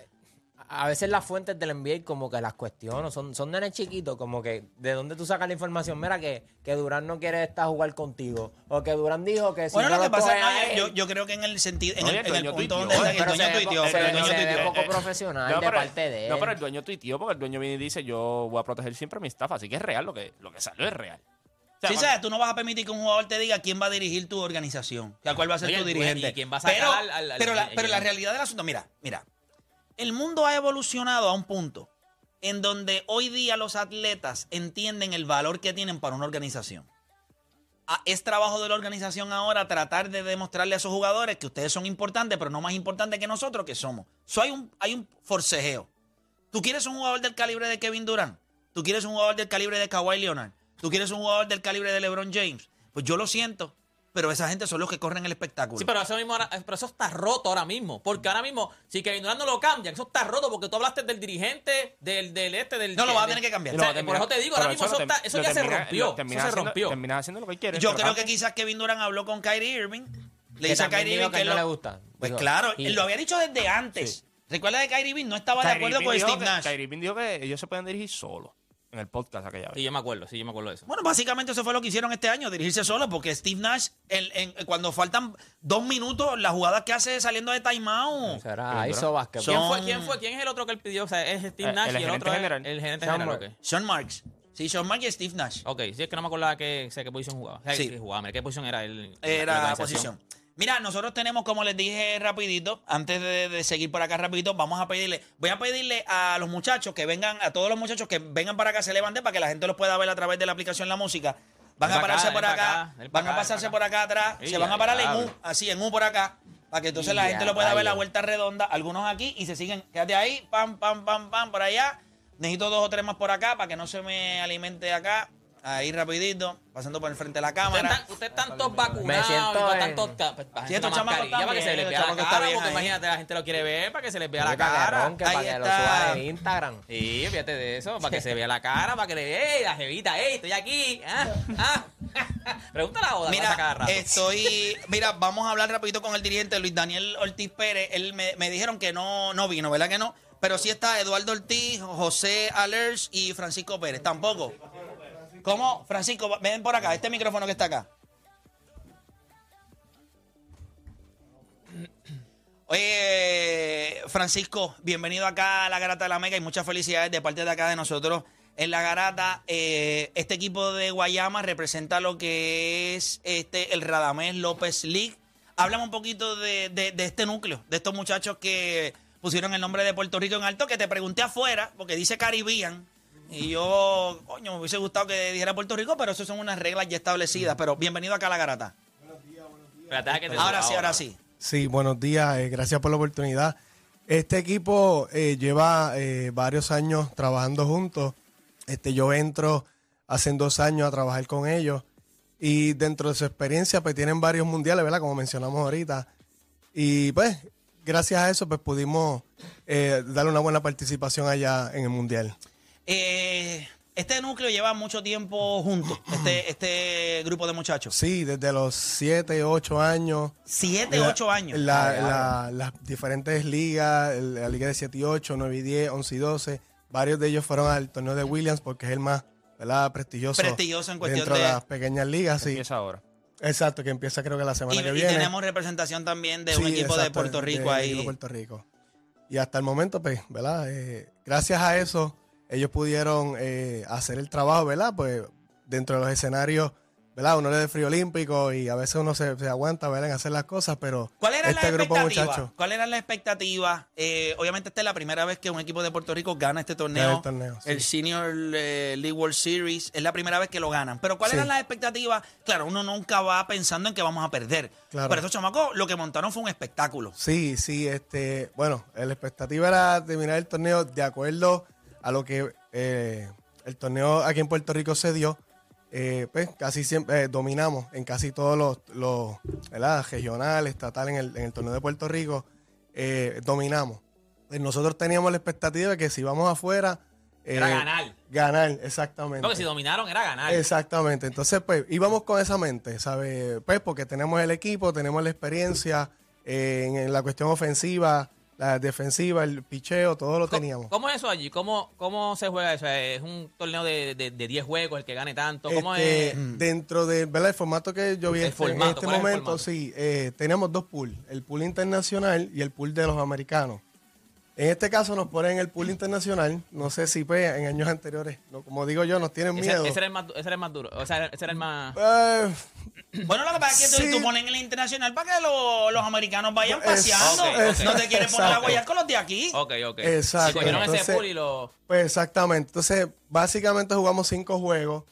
a veces las fuentes del NBA como que las cuestiono, son, son nenes chiquitos, como que de dónde tú sacas la información, mira que, que Durán no quiere estar a jugar contigo, o que Durán dijo que si bueno, no lo que pasa a es él- yo, yo creo que en el sentido, en Oye, el, el en el dueño punto tuiteó, donde está, oye, el pero dueño se tuiteó, el se dueño se tuiteó. poco profesional No, de pero- parte de él. No, pero el dueño tuiteó porque el dueño viene y dice, yo voy a proteger siempre a mi staff, así que es real, lo que, lo que salió es real. O sea, Sí, sabes, tú no vas a permitir que un jugador te diga quién va a dirigir tu organización, o sea, cuál va a ser Oye, tu dirigente. y quién va a sacar pero, al- al- al- pero, la, pero la al- realidad del asunto, mira, mira, el mundo ha evolucionado a un punto en donde hoy día los atletas entienden el valor que tienen para una organización. Ah, Es trabajo de la organización ahora tratar de demostrarle a esos jugadores que ustedes son importantes, pero no más importantes que nosotros que somos. So, hay, un, hay un forcejeo. ¿Tú quieres un jugador del calibre de Kevin Durant? ¿Tú quieres un jugador del calibre de Kawhi Leonard? ¿Tú quieres un jugador del calibre de LeBron James? Pues yo lo siento, pero esa gente son los que corren el espectáculo. Sí, pero eso mismo ahora- pero eso está roto ahora mismo. Porque ahora mismo, si Kevin Durant no lo cambian, eso está roto porque tú hablaste del dirigente, del, del este, del. No, lo vas a tener que cambiar. O sea, Lo termina- por eso te digo, ahora mismo eso, está- eso lo ya se rompió. Eso se haciendo- rompió. Termina haciendo lo que él quiere. yo creo que quizás Kevin Durant habló con Kyrie Irving. Le Que dice a Kyrie Irving que que no lo- le gusta. Pues Dijo, claro, y- él lo había dicho desde antes. Recuerda que Kyrie Irving no estaba de acuerdo Irving con Steve Nash. Kyrie Irving dijo que ellos se pueden dirigir solos en el podcast aquella vez. Sí, yo me acuerdo, sí, yo me acuerdo de eso. Bueno, básicamente eso fue lo que hicieron este año, dirigirse solo, porque Steve Nash, el- en- cuando faltan dos minutos, las jugadas que hace saliendo de timeout. Será Basketball. Son- ¿Quién fue, ¿Quién fue? ¿Quién es el otro que él pidió? O sea, es Steve Eh, Nash el y el gerente otro general. es el gerente Sean general. Marks. ok. Sean Marks. Sí, Sean Marks y Steve Nash. Ok, sí, es que no me acordaba qué, sé qué posición jugaba. O sea, Sí. que jugaba, mira, ¿qué posición era él? Era la la posición. Mira, nosotros tenemos, como les dije rapidito, antes de, de seguir por acá rapidito, vamos a pedirle, voy a pedirle a los muchachos que vengan, a todos los muchachos que vengan para acá, se levanten para que la gente los pueda ver a través de la aplicación La Música. Van Ven a pa' pararse acá, por acá, van a acá, pasarse ven por acá atrás, Sí, se van a parar en U, así en U por acá, para que entonces la gente lo pueda ver la vuelta redonda, algunos aquí y se siguen, quédate ahí, pam, pam, pam, pam, por allá. Necesito dos o tres más por acá para que no se me alimente acá. Ahí rapidito, pasando por el frente de la cámara. ustedes están todos vacunados. Están todos ca- pues, estos la chamacos mascarilla están para que se les vea la cara. Porque ahí. imagínate, la gente lo quiere ver para que se les vea la Oye, para que cara. para que lo suban en Instagram. Sí, fíjate de eso, para que se vea la cara, para que le ¡Ey, la jevita! ¡Ey, estoy aquí! ¿Ah? ¿Ah? Pregúntale a Oda, pasa cada Mira, rato. estoy. Mira, vamos a hablar rapidito con el dirigente Luis Daniel Ortiz Pérez. Él me, me dijeron que no, no vino, ¿verdad que no? Pero sí está Eduardo Ortiz, José Alers y Francisco Pérez. Tampoco. ¿Cómo? Francisco, ven por acá, este micrófono que está acá. Oye, Francisco, bienvenido acá a la Garata de la Mega y muchas felicidades de parte de acá de nosotros en la Garata. Eh, este equipo de Guayama representa lo que es este el Radamés López League. Háblame un poquito de, de- este núcleo, de estos muchachos que pusieron el nombre de Puerto Rico en alto, que te pregunté afuera, porque dice Caribbean. Y yo, coño, me hubiese gustado que dijera Puerto Rico, pero eso son unas reglas ya establecidas. Pero bienvenido acá a la Garata. Espérate, deja que te Ahora sí, ahora sí. Sí, buenos días, eh, gracias por la oportunidad. Este equipo eh, lleva eh, varios años trabajando juntos. Este, yo entro hace dos años a trabajar con ellos y dentro de su experiencia pues tienen varios mundiales, ¿verdad? Como mencionamos ahorita. Y pues gracias a eso pues pudimos eh, darle una buena participación allá en el mundial. Eh, este núcleo lleva mucho tiempo juntos, este, este grupo de muchachos. Sí, desde los 7, 8 años. Siete, La- ocho años. la- la- las diferentes ligas, la liga de 7 y 8, 9 y 10, 11 y 12. Varios de ellos fueron al torneo de Williams porque es el más ¿verdad? prestigioso. Prestigioso en cuestión dentro de, de- las pequeñas ligas. Sí. Empieza ahora. Exacto, que empieza creo que la semana y, que y viene. tenemos representación también de un Sí, equipo de exacto, Puerto Rico del ahí. equipo de Puerto Rico. Y hasta el momento, pues, ¿verdad? Eh, gracias a eso, ellos pudieron eh, hacer el trabajo, ¿verdad? Pues dentro de los escenarios, ¿verdad? Uno le da frío olímpico y a veces uno se, se aguanta, ¿verdad? En hacer las cosas, pero ¿Cuál era este la grupo de muchachos ¿Cuál era la expectativa? Eh, obviamente esta es la primera vez que un equipo de Puerto Rico gana este torneo. Gana el torneo, sí. El Senior eh, League World Series. Es la primera vez que lo ganan. Pero ¿cuáles Sí. eran las expectativas? Claro, uno nunca va pensando en que vamos a perder. Claro. Pero estos chamacos lo que montaron fue un espectáculo. Sí, sí, este, bueno, la expectativa era terminar el torneo de acuerdo a lo que eh, el torneo aquí en Puerto Rico se dio. Eh, pues casi siempre eh, dominamos en casi todos los, los ¿verdad? regional, estatal en el, en el torneo de Puerto Rico, dominamos. Pues nosotros teníamos la expectativa de que si vamos afuera... Era ganar. Ganar, exactamente. Porque si dominaron era ganar. Exactamente. Entonces, pues, íbamos con esa mente, ¿sabes? Pues, porque tenemos el equipo, tenemos la experiencia en, en la cuestión ofensiva, la defensiva, el picheo, todo lo ¿Cómo- teníamos. ¿Cómo es eso allí? ¿Cómo, cómo se juega eso? ¿Es un torneo de, de, de 10 juegos el que gane tanto? ¿Cómo Este, es? Dentro de, ¿verdad? El formato que yo vi El este- en este ¿cuál es el momento, sí, eh, tenemos dos pools, el pool internacional y el pool de los americanos. En este caso nos ponen el pool internacional, no sé si pues, en años anteriores, no, como digo yo, nos tienen Ese, miedo. ese era el más, ese era el más duro. O sea, ese era el más. Eh, Bueno, lo que pasa es que tú- Sí. tú, pones en el internacional para que lo- los americanos vayan Es- paseando. No te quieres poner a guayar con los de aquí. Ok, ok. Exacto. Y cogieron ese Entonces- pool y lo. Pues exactamente. Entonces, básicamente jugamos cinco juegos.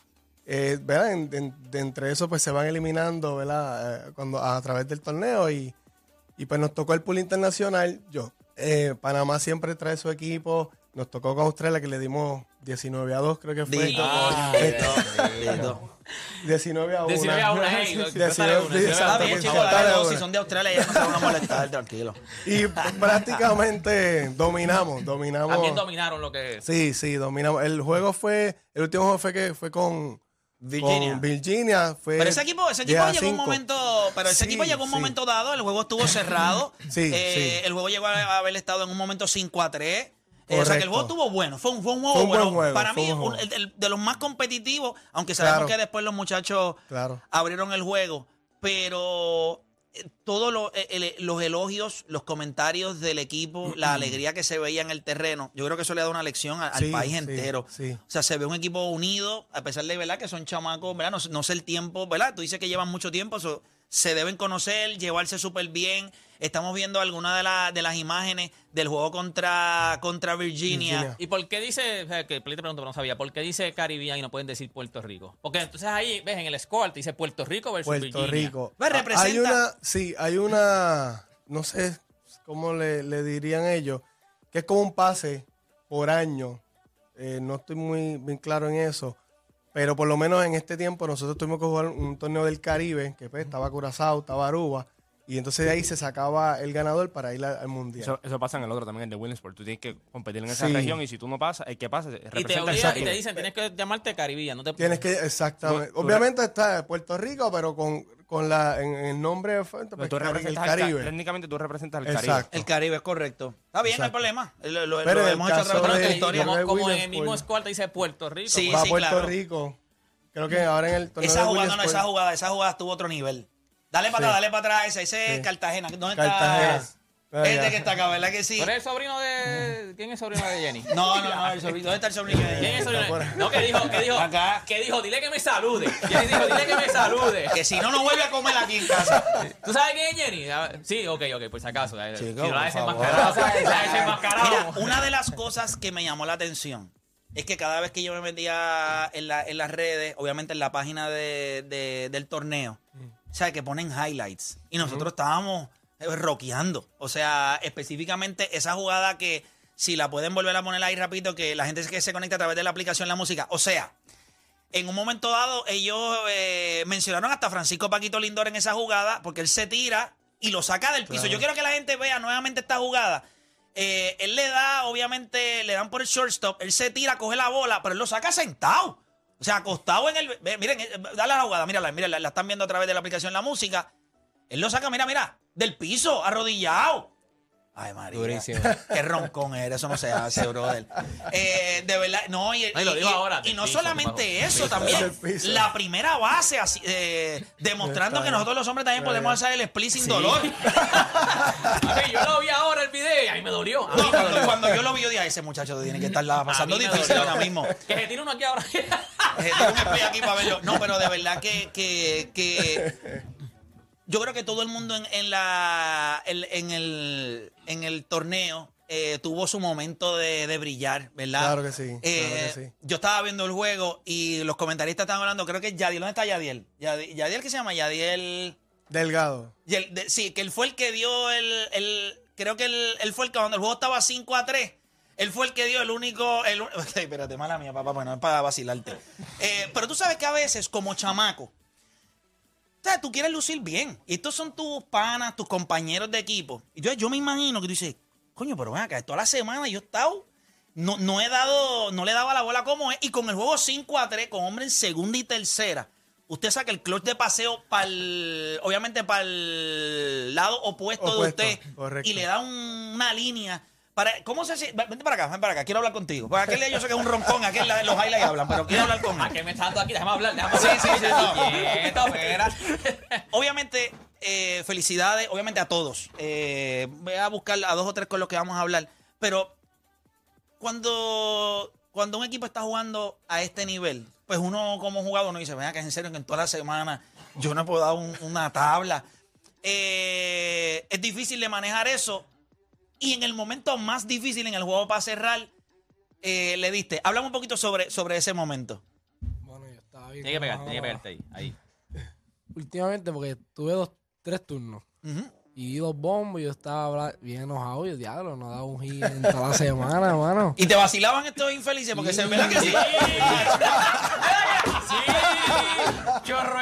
Eh, ¿verdad? En- en- de entre eso, pues se van eliminando, ¿verdad? Eh, cuando, a, través del torneo. Y, y pues nos tocó el pool internacional. Yo, eh, Panamá siempre trae su equipo. Nos tocó con Australia, que le dimos 19 a 2, creo que fue. Dito, Eh, dito, dito. 19 a 1. 19 a 1, hey, Sí, lo- 19 dale una, sí, 19 a Está exacto, bien, chicos. Si son de Australia ya no se van a molestar, tranquilo. Y prácticamente dominamos, dominamos. También dominaron lo que. Sí, sí, dominamos. El juego fue, el último juego fue que fue con Virginia. con Virginia. Fue Pero ese equipo, ese 10 equipo a llegó un 5. momento, pero ese Sí, equipo llegó un sí. momento dado, el juego estuvo cerrado. Sí, Eh, sí. El juego llegó a haber estado en un momento 5 a 3. Eh, o sea que el juego estuvo bueno, fue un, fue un juego Fue un buen bueno. juego, Para mí, un un- el, el- de los más competitivos, aunque sabemos Claro. que después los muchachos Claro. abrieron el juego, pero todos lo- eh, el- los elogios, los comentarios del equipo, la alegría que se veía en el terreno, yo creo que eso le da una lección al Sí, país sí, entero. sí. O sea, se ve un equipo unido, a pesar de verdad que son chamacos, ¿verdad? No, no sé el tiempo, ¿verdad? Tú dices que llevan mucho tiempo, so, se deben conocer, llevarse súper bien. Estamos viendo algunas de, la- de las imágenes del juego contra, contra Virginia. Virginia. ¿Y por qué dice, o sea, que Play te preguntó, pero no sabía, ¿por qué dice Caribbean y no pueden decir Puerto Rico? Porque entonces ahí, ves, en el score te dice Puerto Rico versus Puerto Virginia. Rico. Pues, Ah, representa- Hay una, sí, hay una, no sé cómo le, le dirían ellos, que es como un pase por año. Eh, no estoy muy bien claro en eso. Pero por lo menos en este tiempo nosotros tuvimos que jugar un torneo del Caribe, que pues, estaba Curazao, estaba Aruba, y entonces de ahí se sacaba el ganador para ir al, al Mundial. Eso, eso pasa en el otro también, el de Williamsport. Tú tienes que competir en esa Sí. región y si tú no pasas, el que pasa Y te, representa el obligan- y te dicen, tienes que llamarte Caribbean, no te Tienes que, exactamente. Tú- tú- Obviamente está Puerto Rico, pero con, con la, en, en el nombre de fuente, Pero pues, tú el representas al Ca- Caribe. técnicamente tú representas al Caribe. Exacto. El Caribe es correcto. Está bien, no hay Exacto. problema. Lo, lo- Pero lo en el hemos hecho a través de la historia. como, en el mismo pues. squad te dice Puerto Rico. Sí, Va a sí, Puerto claro. Rico. Creo que ahora en el torneo Esa de jugada, no, esa pues, jugada, esa jugada estuvo a otro nivel. Dale para Sí. atrás, dale para atrás. Ese, ese es. Cartagena. ¿Dónde Cartagena. está? Este que está acá, ¿verdad que sí? ¿Tú eres el sobrino de. ¿Quién es sobrino de Jenny? No, no, no, el sobrino. ¿Dónde está el sobrino? ¿Quién es el sobrino? de-. No, que dijo, que dijo. Acá. Que dijo, dile que me salude. Jenny dijo, dile que me salude. Que si no, no vuelve a comer aquí en casa. ¿Tú sabes quién es Jenny? Sí, ok, ok, por si acaso. Eh, Chico, si no la desenmascarado, la desenmascarado. Mira, una de las cosas que me llamó la atención es que cada vez que yo me metía en, la- en las redes, obviamente en la página de- de- del torneo, o sea, que ponen highlights. Y nosotros estábamos eh, rockeando. O sea, específicamente esa jugada que si la pueden volver a poner ahí rapidito, que la gente que se conecta a través de la aplicación La Música. O sea, en un momento dado, ellos eh, mencionaron hasta Francisco Paquito Lindor en esa jugada, porque él se tira y lo saca del piso. Yo quiero que la gente vea nuevamente esta jugada. Eh, él le da, obviamente, le dan por el shortstop, él se tira, coge la bola, pero él lo saca sentado. O sea, acostado en el. Miren, eh, dale la jugada, mírala, mírala, la están viendo a través de la aplicación La Música. Él lo saca, mira, mira, del piso, arrodillado. Ay, María. Durísimo. Qué roncón eres, eso no se hace, brother. Eh, de verdad, no, y, Ay, lo y- ahora, y no piso, solamente eso, piso. también la primera base, así, eh, demostrando que nosotros los hombres también podemos hacer el split sin dolor. A ver, yo lo vi ahora el video y ahí me dolió. A mí No, me cuando, dolió. cuando yo lo vi, yo dije, "Ay, ese muchacho tiene que estar pasando A mí difícil ahora mismo. Que se tire uno aquí ahora. Eh, tengo un split aquí para verlo. No, pero de verdad que, que, que yo creo que todo el mundo en, en la, en, en el, en el torneo eh, tuvo su momento de, de brillar, ¿verdad? Claro que sí, Eh, claro que sí. Yo estaba viendo el juego y los comentaristas estaban hablando, creo que Yadiel, ¿dónde está Yadiel? Yadiel, Yadiel ¿qué se llama? Yadiel... Delgado. De- sí, que él fue el que dio el. el- creo que él, él fue el que cuando el juego estaba 5 a 3. Él fue el que dio el único. El, espérate, mala mía, papá, bueno, es para vacilarte. Eh, pero tú sabes que a veces, como chamaco, o sea, tú quieres lucir bien. Y estos son tus panas, tus compañeros de equipo. Y yo, yo me imagino que tú dices, coño, pero ven acá, toda la semana yo he estado. No, no he dado, no le daba la bola como es. Y con el juego 5 a 3, con hombre en segunda y tercera, usted saca el clutch de paseo para el, obviamente para el lado opuesto, Opuesto, de usted. correcto. Y le da un- una línea. Para, ¿Cómo se hace? Vente para acá, ven para acá, quiero hablar contigo. Para aquel día yo sé que es un roncón, aquel la- los highlights hablan, pero quiero hablar con él. que me está dando aquí, déjame hablar, déjame Sí, hablar. sí, sí, no. Quieto, espera. Obviamente, eh, felicidades, obviamente a todos. Eh, voy a buscar a dos o tres con los que vamos a hablar. Pero cuando, cuando un equipo está jugando a este nivel, pues uno como jugador no dice, venga, que es en serio que en toda la semana yo no puedo dar un- una tabla. Eh, es difícil de manejar eso. Y en el momento más difícil en el juego para cerrar, eh, le diste. Háblame un poquito sobre, sobre ese momento. Bueno, yo estaba bien. Tiene que pegar, enojado. tiene que pegarte ahí. ahí. Últimamente, porque tuve dos, tres turnos. Y dos bombos, yo estaba bien enojado. Y yo, diablo, no dado un hit en toda la semana, mano. Y te vacilaban estos infelices porque se ve que sí. Sí, chorro.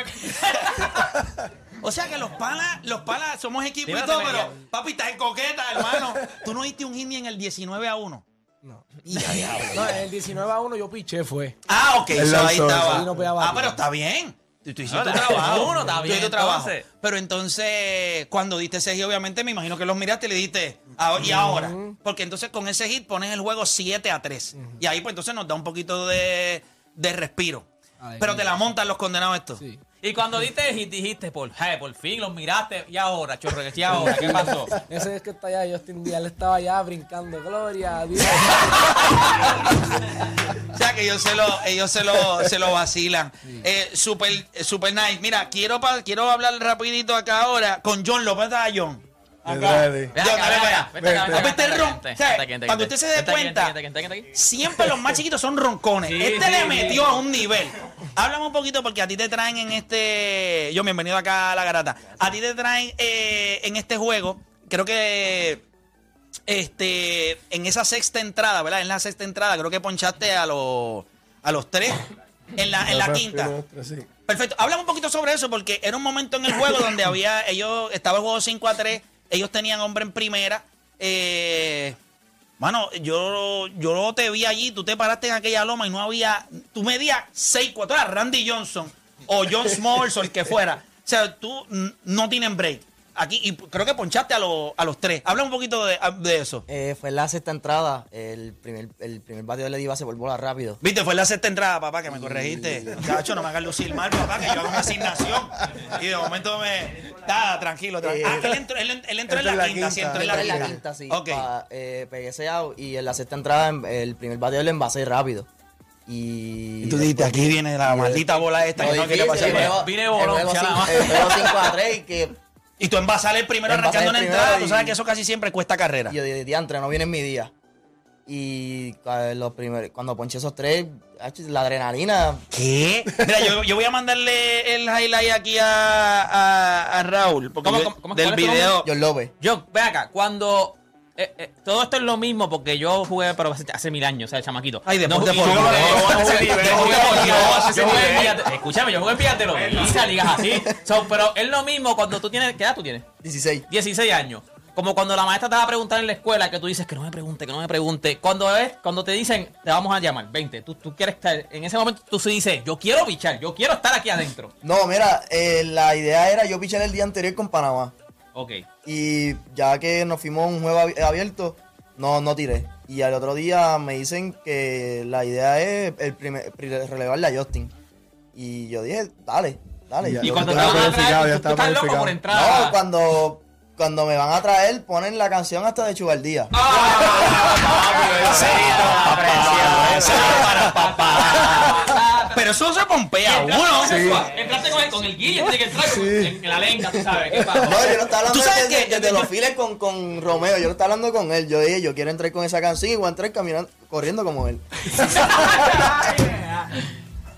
O sea que los palas, los palas somos equipo y todo, pero papi, estás en coqueta, hermano. Tú no diste un hit ni en el 19 a 1. No. No, en el 19 a 1 yo piché, fue. Ah, ok, ahí estaba. no ah, pero está bien. Tú, tú hiciste Ah, tu trabajo. uno, está Tú bien, hiciste tu trabajo. entonces. Pero entonces, cuando diste ese hit, obviamente, me imagino que los miraste y le diste. ah, y ahora. Porque entonces con ese hit pones el juego 7 a 3. Y ahí, pues entonces nos da un poquito de, de respiro. Pero te la montan los condenados estos. Sí. Y cuando diste hit, dijiste, por, hey, por fin los miraste. Y ahora, chorro, ¿y ahora? ¿Qué pasó? Ese es que está allá, Justin Díaz, él estaba allá brincando. Gloria a Dios. O sea que ellos se lo, ellos se lo, se lo vacilan. Eh, super, super nice. Mira, quiero, pa- quiero hablar rapidito acá ahora con John López. ¿Dónde está John? Acá. Ready. Ven John, acá, dale ven para acá, allá. vente acá, Papi, vente este acá, ron- vente, o sea, vente aquí, vente para que aquí, usted se dé cuenta. Siempre los más chiquitos son roncones. Este le metió a un nivel. Háblame un poquito porque a ti te traen en este. Yo, bienvenido acá a la garata. A ti te traen eh, en este juego. Creo que. Este. En esa sexta entrada, ¿verdad? En la sexta entrada, creo que ponchaste a los. A los tres. En la, en la quinta. Perfecto. Háblame un poquito sobre eso, porque era un momento en el juego donde había, ellos, estaba el juego 5 a 3, ellos tenían hombre en primera. Eh, mano, yo, yo te vi allí, tú te paraste en aquella loma y no había, tú medías 6, 4, era Randy Johnson o John Smalls o el que fuera. O sea, tú no tienen break. Aquí, y creo que ponchaste a, los a los tres. Habla un poquito de, de eso. Eh, fue la sexta entrada. El primer, el primer bateo le di base por bola rápido. Viste, fue la sexta entrada, papá, que me corregiste. Muchacho, no me hagas lucir mal, papá, que yo hago una asignación. Y de momento me. Está tranquilo. tranquilo. Ah, él entró, él, él entró en la, quinta, sí, entró en la en quinta. la quinta, sí. Ok. Pa- eh, pegué ese out y en la sexta entrada el primer bateo le envasé rápido. Y, Y tú dijiste, aquí viene la maldita bola esta Lo que no difícil, pasar. Vine bolón, juego ya nada cinco- más. el juego 5 a 3 y que Y tú envasar el primero arrancando una entrada, tú sabes que eso casi siempre cuesta carrera. y yo dije, diantre, no viene en mi día. Y los primeros, cuando ponché esos tres, la adrenalina, ¿Qué? Mira, yo, yo voy a mandarle el highlight aquí a, a, a Raúl. Porque ¿Cómo- yo- cómo- cómo- del video. John López. Yo, ve acá, cuando. Eh, eh, todo esto es lo mismo porque yo jugué, pero hace, hace mil años, o sea, el chamaquito. Ay, deporte No, por Escúchame, yo jugué en de así. So, pero es lo mismo cuando tú tienes. ¿Qué edad tú tienes? 16. 16 años. Como cuando la maestra te va a preguntar en la escuela que tú dices que no me pregunte, que no me pregunte. Cuando es, cuando te dicen, te vamos a llamar, 20, tú, tú quieres estar, en ese momento tú sí dices, yo quiero bichar, yo quiero estar aquí adentro. No, mira, eh, la idea era yo pichar el día anterior con Panamá. Ok. Y ya que nos fuimos a un juego abi- abierto, no, no tiré. Y al otro día me dicen que la idea es el primer, pri- relevarle a Justin. Y yo dije, dale, dale. Ya, Y cuando te está van a planificado, traer, ya tú, está tú estás loco por entrar. No, cuando, cuando me van a traer, ponen la canción hasta de Chubaldía. Pero eso se pompea uno. Entraste con el, con el guille, tiene que entrar con- en, la lengua, tú sabes. ¿Qué pasa? No, yo no estaba hablando Tú sabes desde, que- desde los files con, con Romeo, yo no estaba hablando con él. Yo dije, yo quiero entrar con esa canción y voy a entrar caminando, corriendo como él.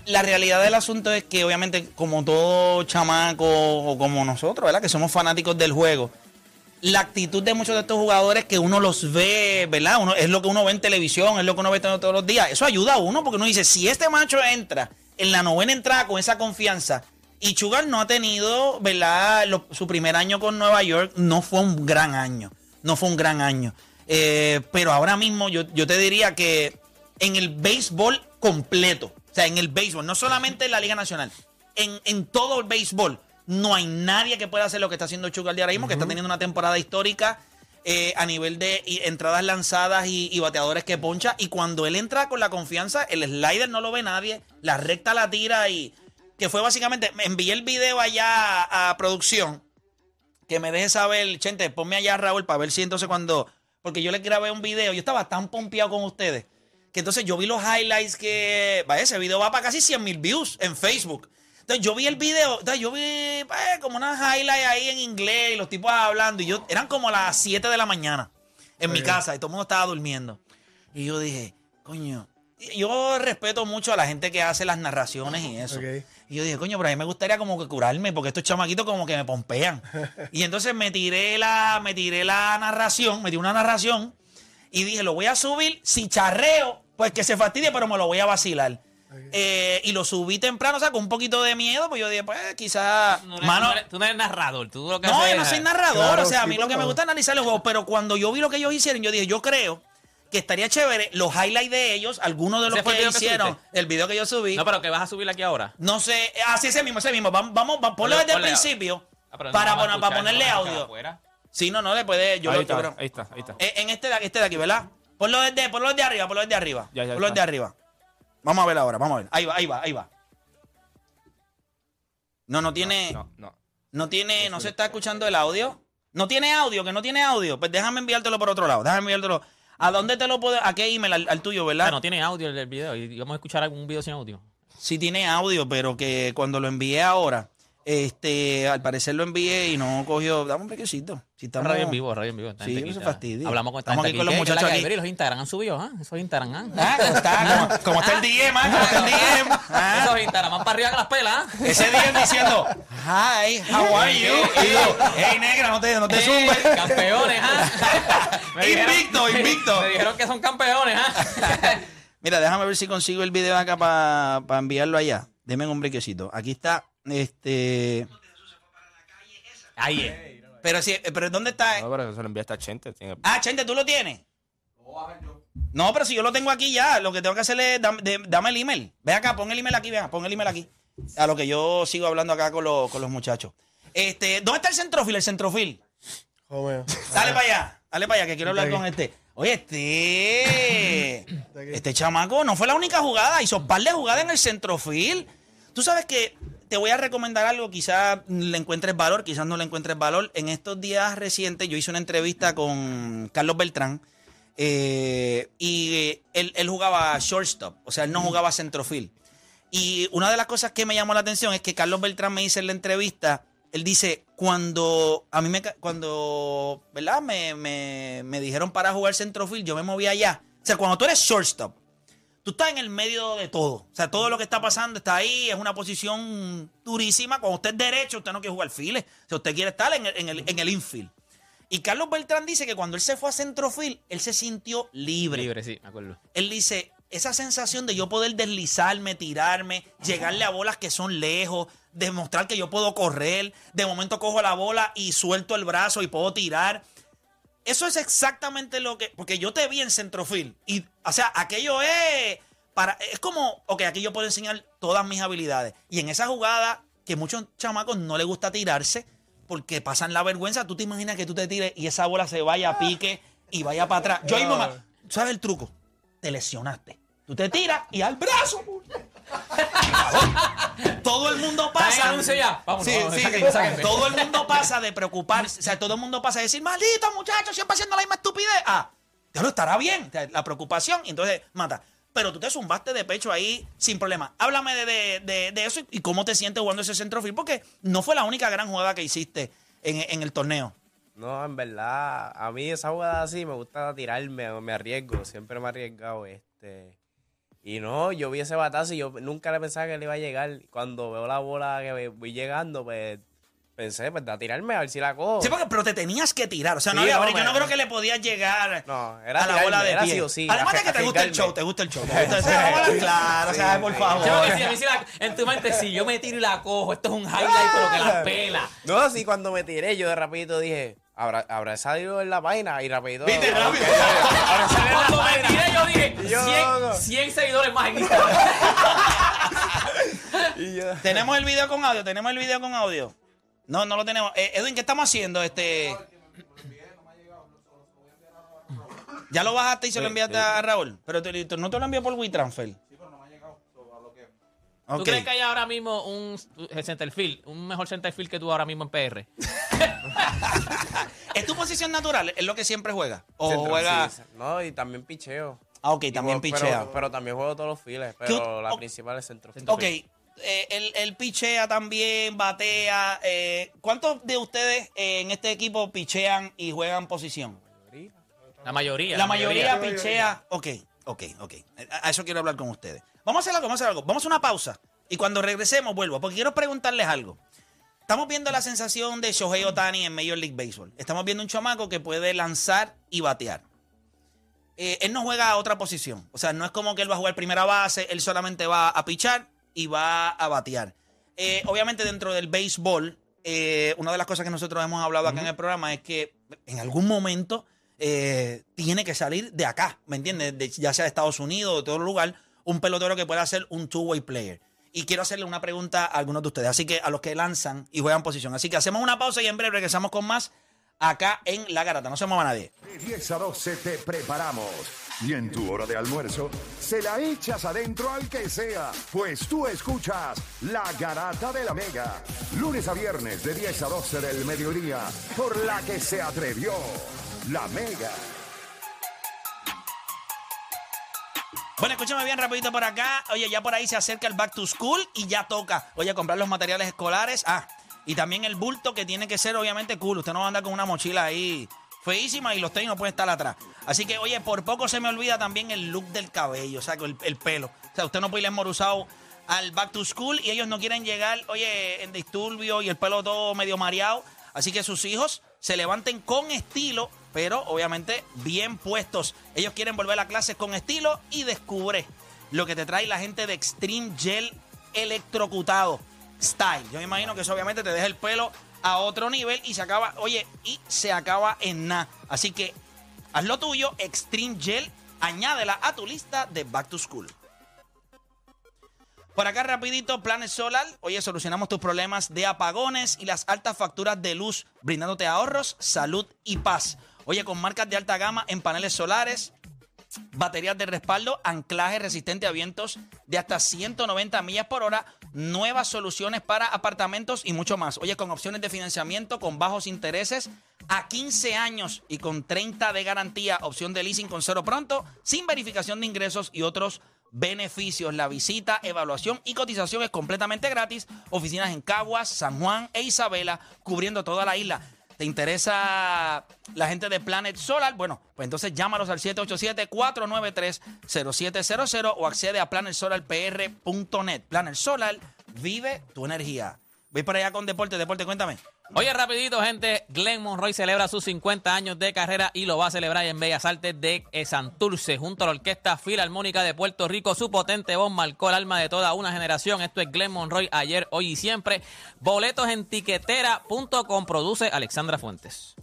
La realidad del asunto es que obviamente como todo chamaco o como nosotros, ¿verdad? Que somos fanáticos del juego, la actitud de muchos de estos jugadores que uno los ve, ¿verdad? Uno, es lo que uno ve en televisión, es lo que uno ve todos los días. Eso ayuda a uno porque uno dice, si este macho entra en la novena entrada con esa confianza y Sugar no ha tenido, ¿verdad? Su primer año con Nueva York no fue un gran año, no fue un gran año. Eh, pero ahora mismo yo, yo te diría que en el béisbol completo, o sea, en el béisbol, no solamente en la Liga Nacional, en, en todo el béisbol, no hay nadie que pueda hacer lo que está haciendo de ahora mismo, que está teniendo una temporada histórica eh, a nivel de entradas lanzadas y, y bateadores que poncha. Y cuando él entra con la confianza, el slider no lo ve nadie, la recta la tira y que fue básicamente, me envié el video allá a, a producción que me deje saber, Chente, ponme allá Raúl para ver si entonces cuando. Porque yo les grabé un video, yo estaba tan pompeado con ustedes, que entonces yo vi los highlights que. Vaya, ese video va para casi 100 mil views en Facebook. Entonces yo vi el video, entonces yo vi eh, como unas highlights ahí en inglés y los tipos hablando, y yo eran como las 7 de la mañana en mi casa y todo el mundo estaba durmiendo. Y yo dije, coño, yo respeto mucho a la gente que hace las narraciones y eso. Y yo dije, coño, pero a mí me gustaría como que curarme, porque estos chamaquitos como que me pompean. y entonces me tiré la, me tiré la narración, me tiré una narración, y dije, lo voy a subir, si charreo, pues que se fastidie, pero me lo voy a vacilar. Eh, y lo subí temprano, o sea, con un poquito de miedo, pues yo dije, pues quizás, No mano, tú, no eres, tú no eres narrador, tú lo que no, haces yo no soy narrador, Claro, o sea, a mí lo que me gusta es analizar los juegos, pero cuando yo vi lo que ellos hicieron, yo dije, yo creo que estaría chévere los highlights de ellos, algunos de los ¿Ese fue el que hicieron, el video que yo subí. No, pero que vas a subir aquí ahora. No sé, así ese mismo, ese mismo. Vamos, vamos, vamos ponlo Ponle- desde el principio Ah, para, para escuchar, ponerle no audio. Sí, no, no, después de. Yo ahí, lo- está, ahí está, ahí está. Eh, en este de, este de aquí, ¿verdad? Ponlo desde, ponlo desde arriba, ponlo desde arriba. Ya, ya ponlo desde arriba. Vamos a ver ahora, vamos a ver. Ahí va, ahí va, ahí va. No, no tiene. No, no. No tiene, no se está escuchando el audio. No tiene audio, que no tiene audio. Pues déjame enviártelo por otro lado. Déjame enviártelo. ¿A dónde te lo puedo? ¿A qué email? Al, al tuyo, ¿verdad? Ah, no tiene audio el, el video y vamos a escuchar algún video sin audio. Sí tiene audio, pero que cuando lo envié ahora, este, al parecer lo envié y no cogió. Dame un pequecito. Si estamos radio en vivo, radio en vivo. Sí, no se fastidie. Hablamos con esta Estamos aquí con los ¿Qué- qué es la muchachos aquí. Mira, los Instagram han subido, ¿ah? Esos Instagram, ¿ah? Ah, ¿cómo está? ¿Cómo, cómo está el DM? ah? ¿Cómo está el DM? Ah. Esos Instagram van para arriba que las pelas, ¿ah? Ese DM diciendo, hi, how are you? Y yo, hey, negra, no te, no te zumbes. Campeones, ¿ah? Invicto, invicto. Me dijeron que son campeones, ¿ah? Mira, déjame ver si consigo el video acá para enviarlo allá. Deme un briquecito. Aquí está. Este. Ahí es. Pero sí, pero ¿dónde está? No, pero eso se lo enviaste a Chente. tiene- Ah, Chente, ¿tú lo tienes? No, pero si yo lo tengo aquí ya, lo que tengo que hacer es de- dame el email. Ve acá, pon el email aquí, vea, pon el email aquí. A lo que yo sigo hablando acá con, los- con los muchachos. Este, ¿dónde está el centrofil? El centrofil. Joder. Dale para allá, dale para allá, que quiero hablar con este. Oye, este. Este chamaco no fue la única jugada, hizo par de jugadas en el centrofil. Tú sabes que te voy a recomendar algo, quizás le encuentres valor, quizás no le encuentres valor. En estos días recientes yo hice una entrevista con Carlos Beltrán eh, y eh, él, él jugaba shortstop, o sea, él no jugaba centrofil. Y una de las cosas que me llamó la atención es que Carlos Beltrán me dice en la entrevista, él dice, cuando a mí me, cuando, ¿verdad? Me, me, me dijeron para jugar centrofil, yo me moví allá. O sea, cuando tú eres shortstop, tú estás en el medio de todo. O sea, todo lo que está pasando está ahí, es una posición durísima. Cuando usted es derecho, usted no quiere jugar files. Sea, usted quiere estar en el, en el, en el infield. Y Carlos Beltrán dice que cuando él se fue a centrofil, él se sintió libre. Libre, sí, me acuerdo. Él dice, esa sensación de yo poder deslizarme, tirarme, llegarle a bolas que son lejos, demostrar que yo puedo correr, de momento cojo la bola y suelto el brazo y puedo tirar. Eso es exactamente lo que, porque yo te vi en centrofil y, o sea, aquello es para, es como, ok, aquí yo puedo enseñar todas mis habilidades. Y en esa jugada que muchos chamacos no les gusta tirarse porque pasan la vergüenza, tú te imaginas que tú te tires y esa bola se vaya a pique y vaya para atrás. Yo ahí no me- ¿sabes el truco? Te lesionaste. Tú te tiras y al brazo. Todo el mundo ¿Está en pasa. anuncio ya? Vámonos, Sí, vámonos, sí, sáquenme, sáquenme. Todo el mundo pasa de preocuparse. O sea, todo el mundo pasa de decir, maldito muchacho, siempre haciendo la misma estupidez. Ah, ya lo estará bien. O sea, la preocupación, y entonces mata. Pero tú te zumbaste de pecho ahí sin problema. Háblame de, de- de- de eso y, y cómo te sientes jugando ese centrofil, porque no fue la única gran jugada que hiciste en, en el torneo. No, en verdad, a mí esa jugada así me gusta tirarme, me arriesgo, siempre me he arriesgado. Este. Y no, yo vi ese batazo y yo nunca le pensaba que le iba a llegar. Cuando veo la bola que voy llegando, pues pensé, pues, a tirarme a ver si la cojo. Sí, porque, pero te tenías que tirar. O sea, no había no. Yo no creo que le podías llegar No, era a la tirarme, bola de era pie. sí o sí, Además de que te gusta el show, te gusta el show. Claro, o sea, por favor. Yo que si a mí sí la- en tu mente, si yo me tiro y la cojo, esto es un highlight, pero que la pela. No, sí, cuando me tiré, yo de rapidito dije, habrá, habrá salido en la página y rapidito. ¿Viste? Rápido. Habrá salido en la Cuando me tiré, yo dije, Y yo, 100, no, no. 100 seguidores más en Instagram. Y yo- Tenemos el video con audio, tenemos el video con audio. No, no lo tenemos. Eh, Edwin, ¿qué estamos haciendo? Este. Ya lo bajaste y se lo enviaste a Raúl. Pero te- te- no te lo envió por WeTransfer. ¿Tú crees que hay ahora mismo un eh, centerfield, un mejor centerfield que tú ahora mismo en PR? ¿Es tu posición natural? ¿Es lo que siempre juega? ¿O Centro, juega.? sí, no, y también picheo. Ah, ok, Y también juego- pichea. Pero, pero también juego todos los files, ¿Qué pero la o- principal es centro. Ok, eh, él, él pichea también, batea. eh, ¿Cuántos de ustedes eh, en este equipo pichean y juegan posición? La mayoría. La mayoría pichea. Ok, ok, ok. A a eso quiero hablar con ustedes. Vamos a hacer algo, vamos a hacer algo. Vamos a una pausa. Y cuando regresemos, vuelvo. Porque quiero preguntarles algo. Estamos viendo la sensación de Shohei Otani en Major League Baseball. Estamos viendo un chamaco que puede lanzar y batear. Eh, él no juega a otra posición. O sea, no es como que él va a jugar primera base, él solamente va a pichar y va a batear. Eh, obviamente, dentro del béisbol, eh, una de las cosas que nosotros hemos hablado acá en el programa es que en algún momento eh, tiene que salir de acá, ¿me entiendes? De- ya sea de Estados Unidos o de todo lugar, un pelotero que pueda ser un two-way player. Y quiero hacerle una pregunta a algunos de ustedes, así que a los que lanzan y juegan posición. Así que hacemos una pausa y en breve regresamos con más acá en La Garata. No se mueva nadie. De 10 a 12 te preparamos. Y en tu hora de almuerzo, se la echas adentro al que sea, pues tú escuchas La Garata de la Mega. Lunes a viernes de 10 a 12 del mediodía, por la que se atrevió La Mega. Bueno, escúchame bien rapidito por acá. Oye, ya por ahí se acerca el back to school y ya toca, oye, comprar los materiales escolares. Ah, y también el bulto que tiene que ser obviamente cool. Usted no va a andar con una mochila ahí feísima y los tenis no pueden estar atrás. Así que, oye, por poco se me olvida también el look del cabello, o sea, el, el pelo. O sea, usted no puede ir al back to school y ellos no quieren llegar, oye, en disturbio y el pelo todo medio mareado. Así que sus hijos se levanten con estilo pero obviamente bien puestos. Ellos quieren volver a clases con estilo y descubre lo que te trae la gente de Extreme Gel electrocutado style. Yo me imagino que eso obviamente te deja el pelo a otro nivel y se acaba, oye, y se acaba en nada. Así que haz lo tuyo, Extreme Gel, añádela a tu lista de Back to School. Por acá rapidito, Planet Solar. Oye, solucionamos tus problemas de apagones y las altas facturas de luz, brindándote ahorros, salud y paz. Oye, con marcas de alta gama en paneles solares, baterías de respaldo, anclaje resistente a vientos de hasta 190 millas por hora, nuevas soluciones para apartamentos y mucho más. Oye, con opciones de financiamiento con bajos intereses a 15 años y con 30 de garantía, opción de leasing con cero pronto, sin verificación de ingresos y otros beneficios. La visita, evaluación y cotización es completamente gratis. Oficinas en Caguas, San Juan e Isabela, cubriendo toda la isla. ¿Te interesa la gente de Planet Solar? Bueno, pues entonces llámalos al 787-493-0700 o accede a planetsolarpr.net. Planet Solar, vive tu energía. Voy para allá con Deporte. Deporte, cuéntame. Oye, rapidito, gente, Glenn Monroy celebra sus 50 años de carrera y lo va a celebrar en Bellas Artes de Santurce, junto a la Orquesta Filarmónica de Puerto Rico. Su potente voz marcó el alma de toda una generación. Esto es Glenn Monroy ayer, hoy y siempre. Boletos en tiquetera.com, produce Alexandra Fuentes.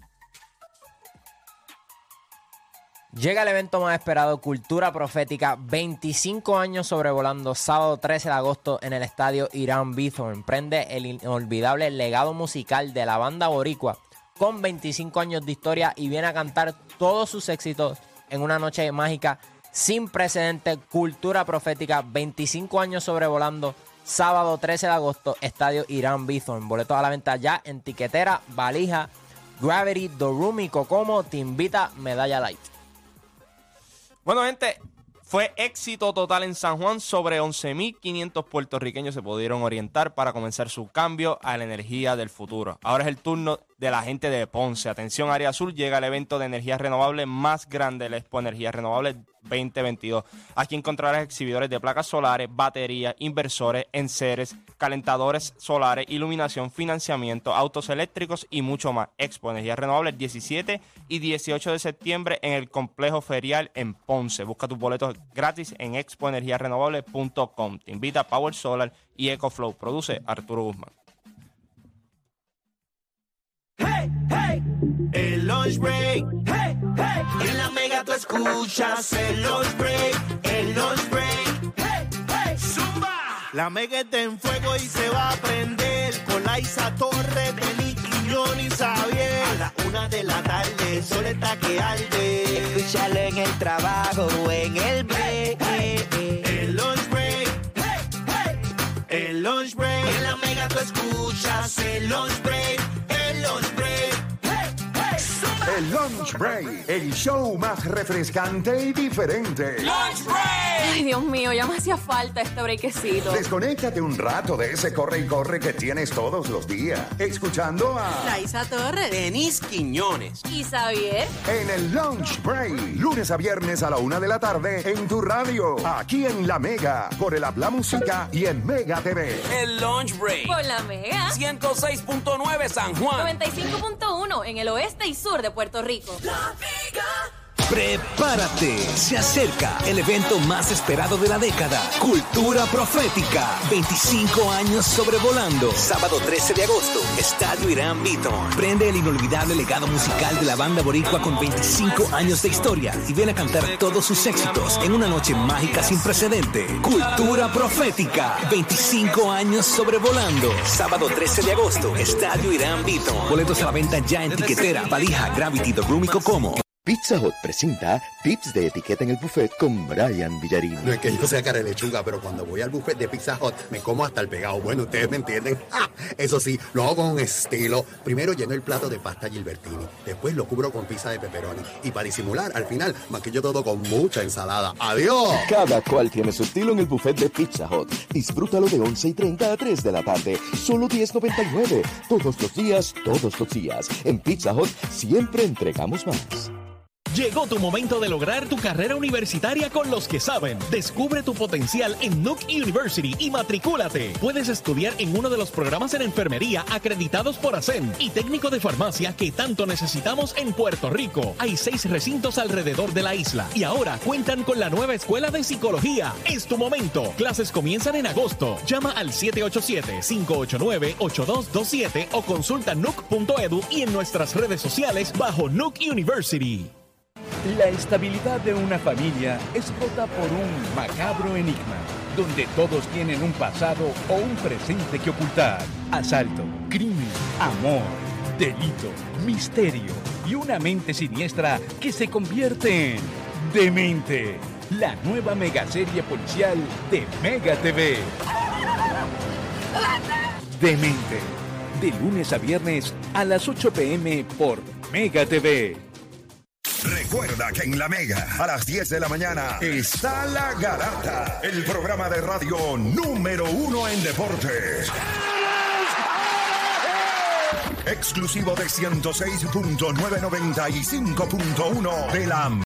Llega el evento más esperado, Cultura Profética, 25 años sobrevolando, sábado 13 de agosto en el estadio Irán Bithorn. Prende el inolvidable legado musical de la banda boricua con 25 años de historia y viene a cantar todos sus éxitos en una noche mágica sin precedente. Cultura Profética, 25 años sobrevolando, sábado 13 de agosto, estadio Irán Bithorn. Boletos a la venta ya en tiquetera, valija, Gravity, y Cocomo. Te invita Medalla Light. Bueno, gente, fue éxito total en San Juan. Sobre 11.500 puertorriqueños se pudieron orientar para comenzar su cambio a la energía del futuro. Ahora es el turno de la gente de Ponce. Atención, Área Azul, llega el evento de energía renovable más grande, la Expo Energía Renovable 2022. Aquí encontrarás exhibidores de placas solares, baterías, inversores, enseres, calentadores solares, iluminación, financiamiento, autos eléctricos y mucho más. Expo Energía Renovable el 17 y 18 de septiembre en el complejo ferial en Ponce. Busca tus boletos gratis en expoenergiarenovable.com. Te invita Power Solar y EcoFlow. Produce Arturo Guzmán. El lunch break. Hey, hey, en la mega tú escuchas el lunch break. El lunch break. Hey, hey, zumba. La mega está en fuego y se va a prender con la Isa Torre, Benny Quiñón y Xavier. A la una de la tarde, el sol está que arde. Escúchalo en el trabajo o en el break. El lunch break. Hey, hey, el lunch break. En la mega tú escuchas el lunch break. El lunch break. El Lunch Break, el show más refrescante y diferente. Ay, Dios mío, ya me hacía falta este brequecito. Desconéctate un rato de ese corre y corre que tienes todos los días, escuchando a Laisa Torres. Denis Quiñones. ¿Y Xavier? En el Lunch Break, lunes a viernes a la una de la tarde en tu radio, aquí en La Mega, por el Habla Música y en Mega TV. El Lunch Break. Por la Mega. 106.9 San Juan. 95.1 en el oeste y sur de Puerto Rico. Prepárate, se acerca el evento más esperado de la década, Cultura Profética, 25 años sobrevolando, sábado 13 de agosto, Estadio Irán Beaton. Prende el inolvidable legado musical de la banda boricua con 25 años de historia y ven a cantar todos sus éxitos en una noche mágica sin precedente. Cultura Profética, 25 años sobrevolando, sábado 13 de agosto, Estadio Irán Beaton. Boletos a la venta ya en tiquetera, valija, Gravity, The Room y Cocomo. Pizza Hut presenta tips de etiqueta en el buffet con Brian Villarín. No es que yo sea cara de lechuga, pero cuando voy al buffet de Pizza Hut me como hasta el pegado. Bueno, ustedes me entienden. ¡Ja! Eso sí, lo hago con estilo. Primero lleno el plato de pasta Gilbertini, después lo cubro con pizza de pepperoni y para disimular, al final maquillo todo con mucha ensalada. ¡Adiós! Cada cual tiene su estilo en el buffet de Pizza Hut. Disfrútalo de 11 y 30 a 3 de la tarde. Solo 10.99. Todos los días, todos los días. En Pizza Hut siempre entregamos más. Llegó tu momento de lograr tu carrera universitaria con los que saben. Descubre tu potencial en Nook University y matricúlate. Puedes estudiar en uno de los programas en enfermería acreditados por ASEN y técnico de farmacia que tanto necesitamos en Puerto Rico. Hay seis recintos alrededor de la isla y ahora cuentan con la nueva escuela de psicología. Es tu momento. Clases comienzan en agosto. Llama al 787-589-8227 o consulta nook.edu y en nuestras redes sociales bajo Nook University. La estabilidad de una familia es rota por un macabro enigma, donde todos tienen un pasado o un presente que ocultar. Asalto, crimen, amor, delito, misterio y una mente siniestra que se convierte en Demente, la nueva megaserie policial de Mega TV. Demente, de lunes a viernes a las 8 pm por Mega TV. Recuerda que en La Mega, a las 10 de la mañana, está La Garata, el programa de radio número uno en deportes. Exclusivo de 106.995.1 de la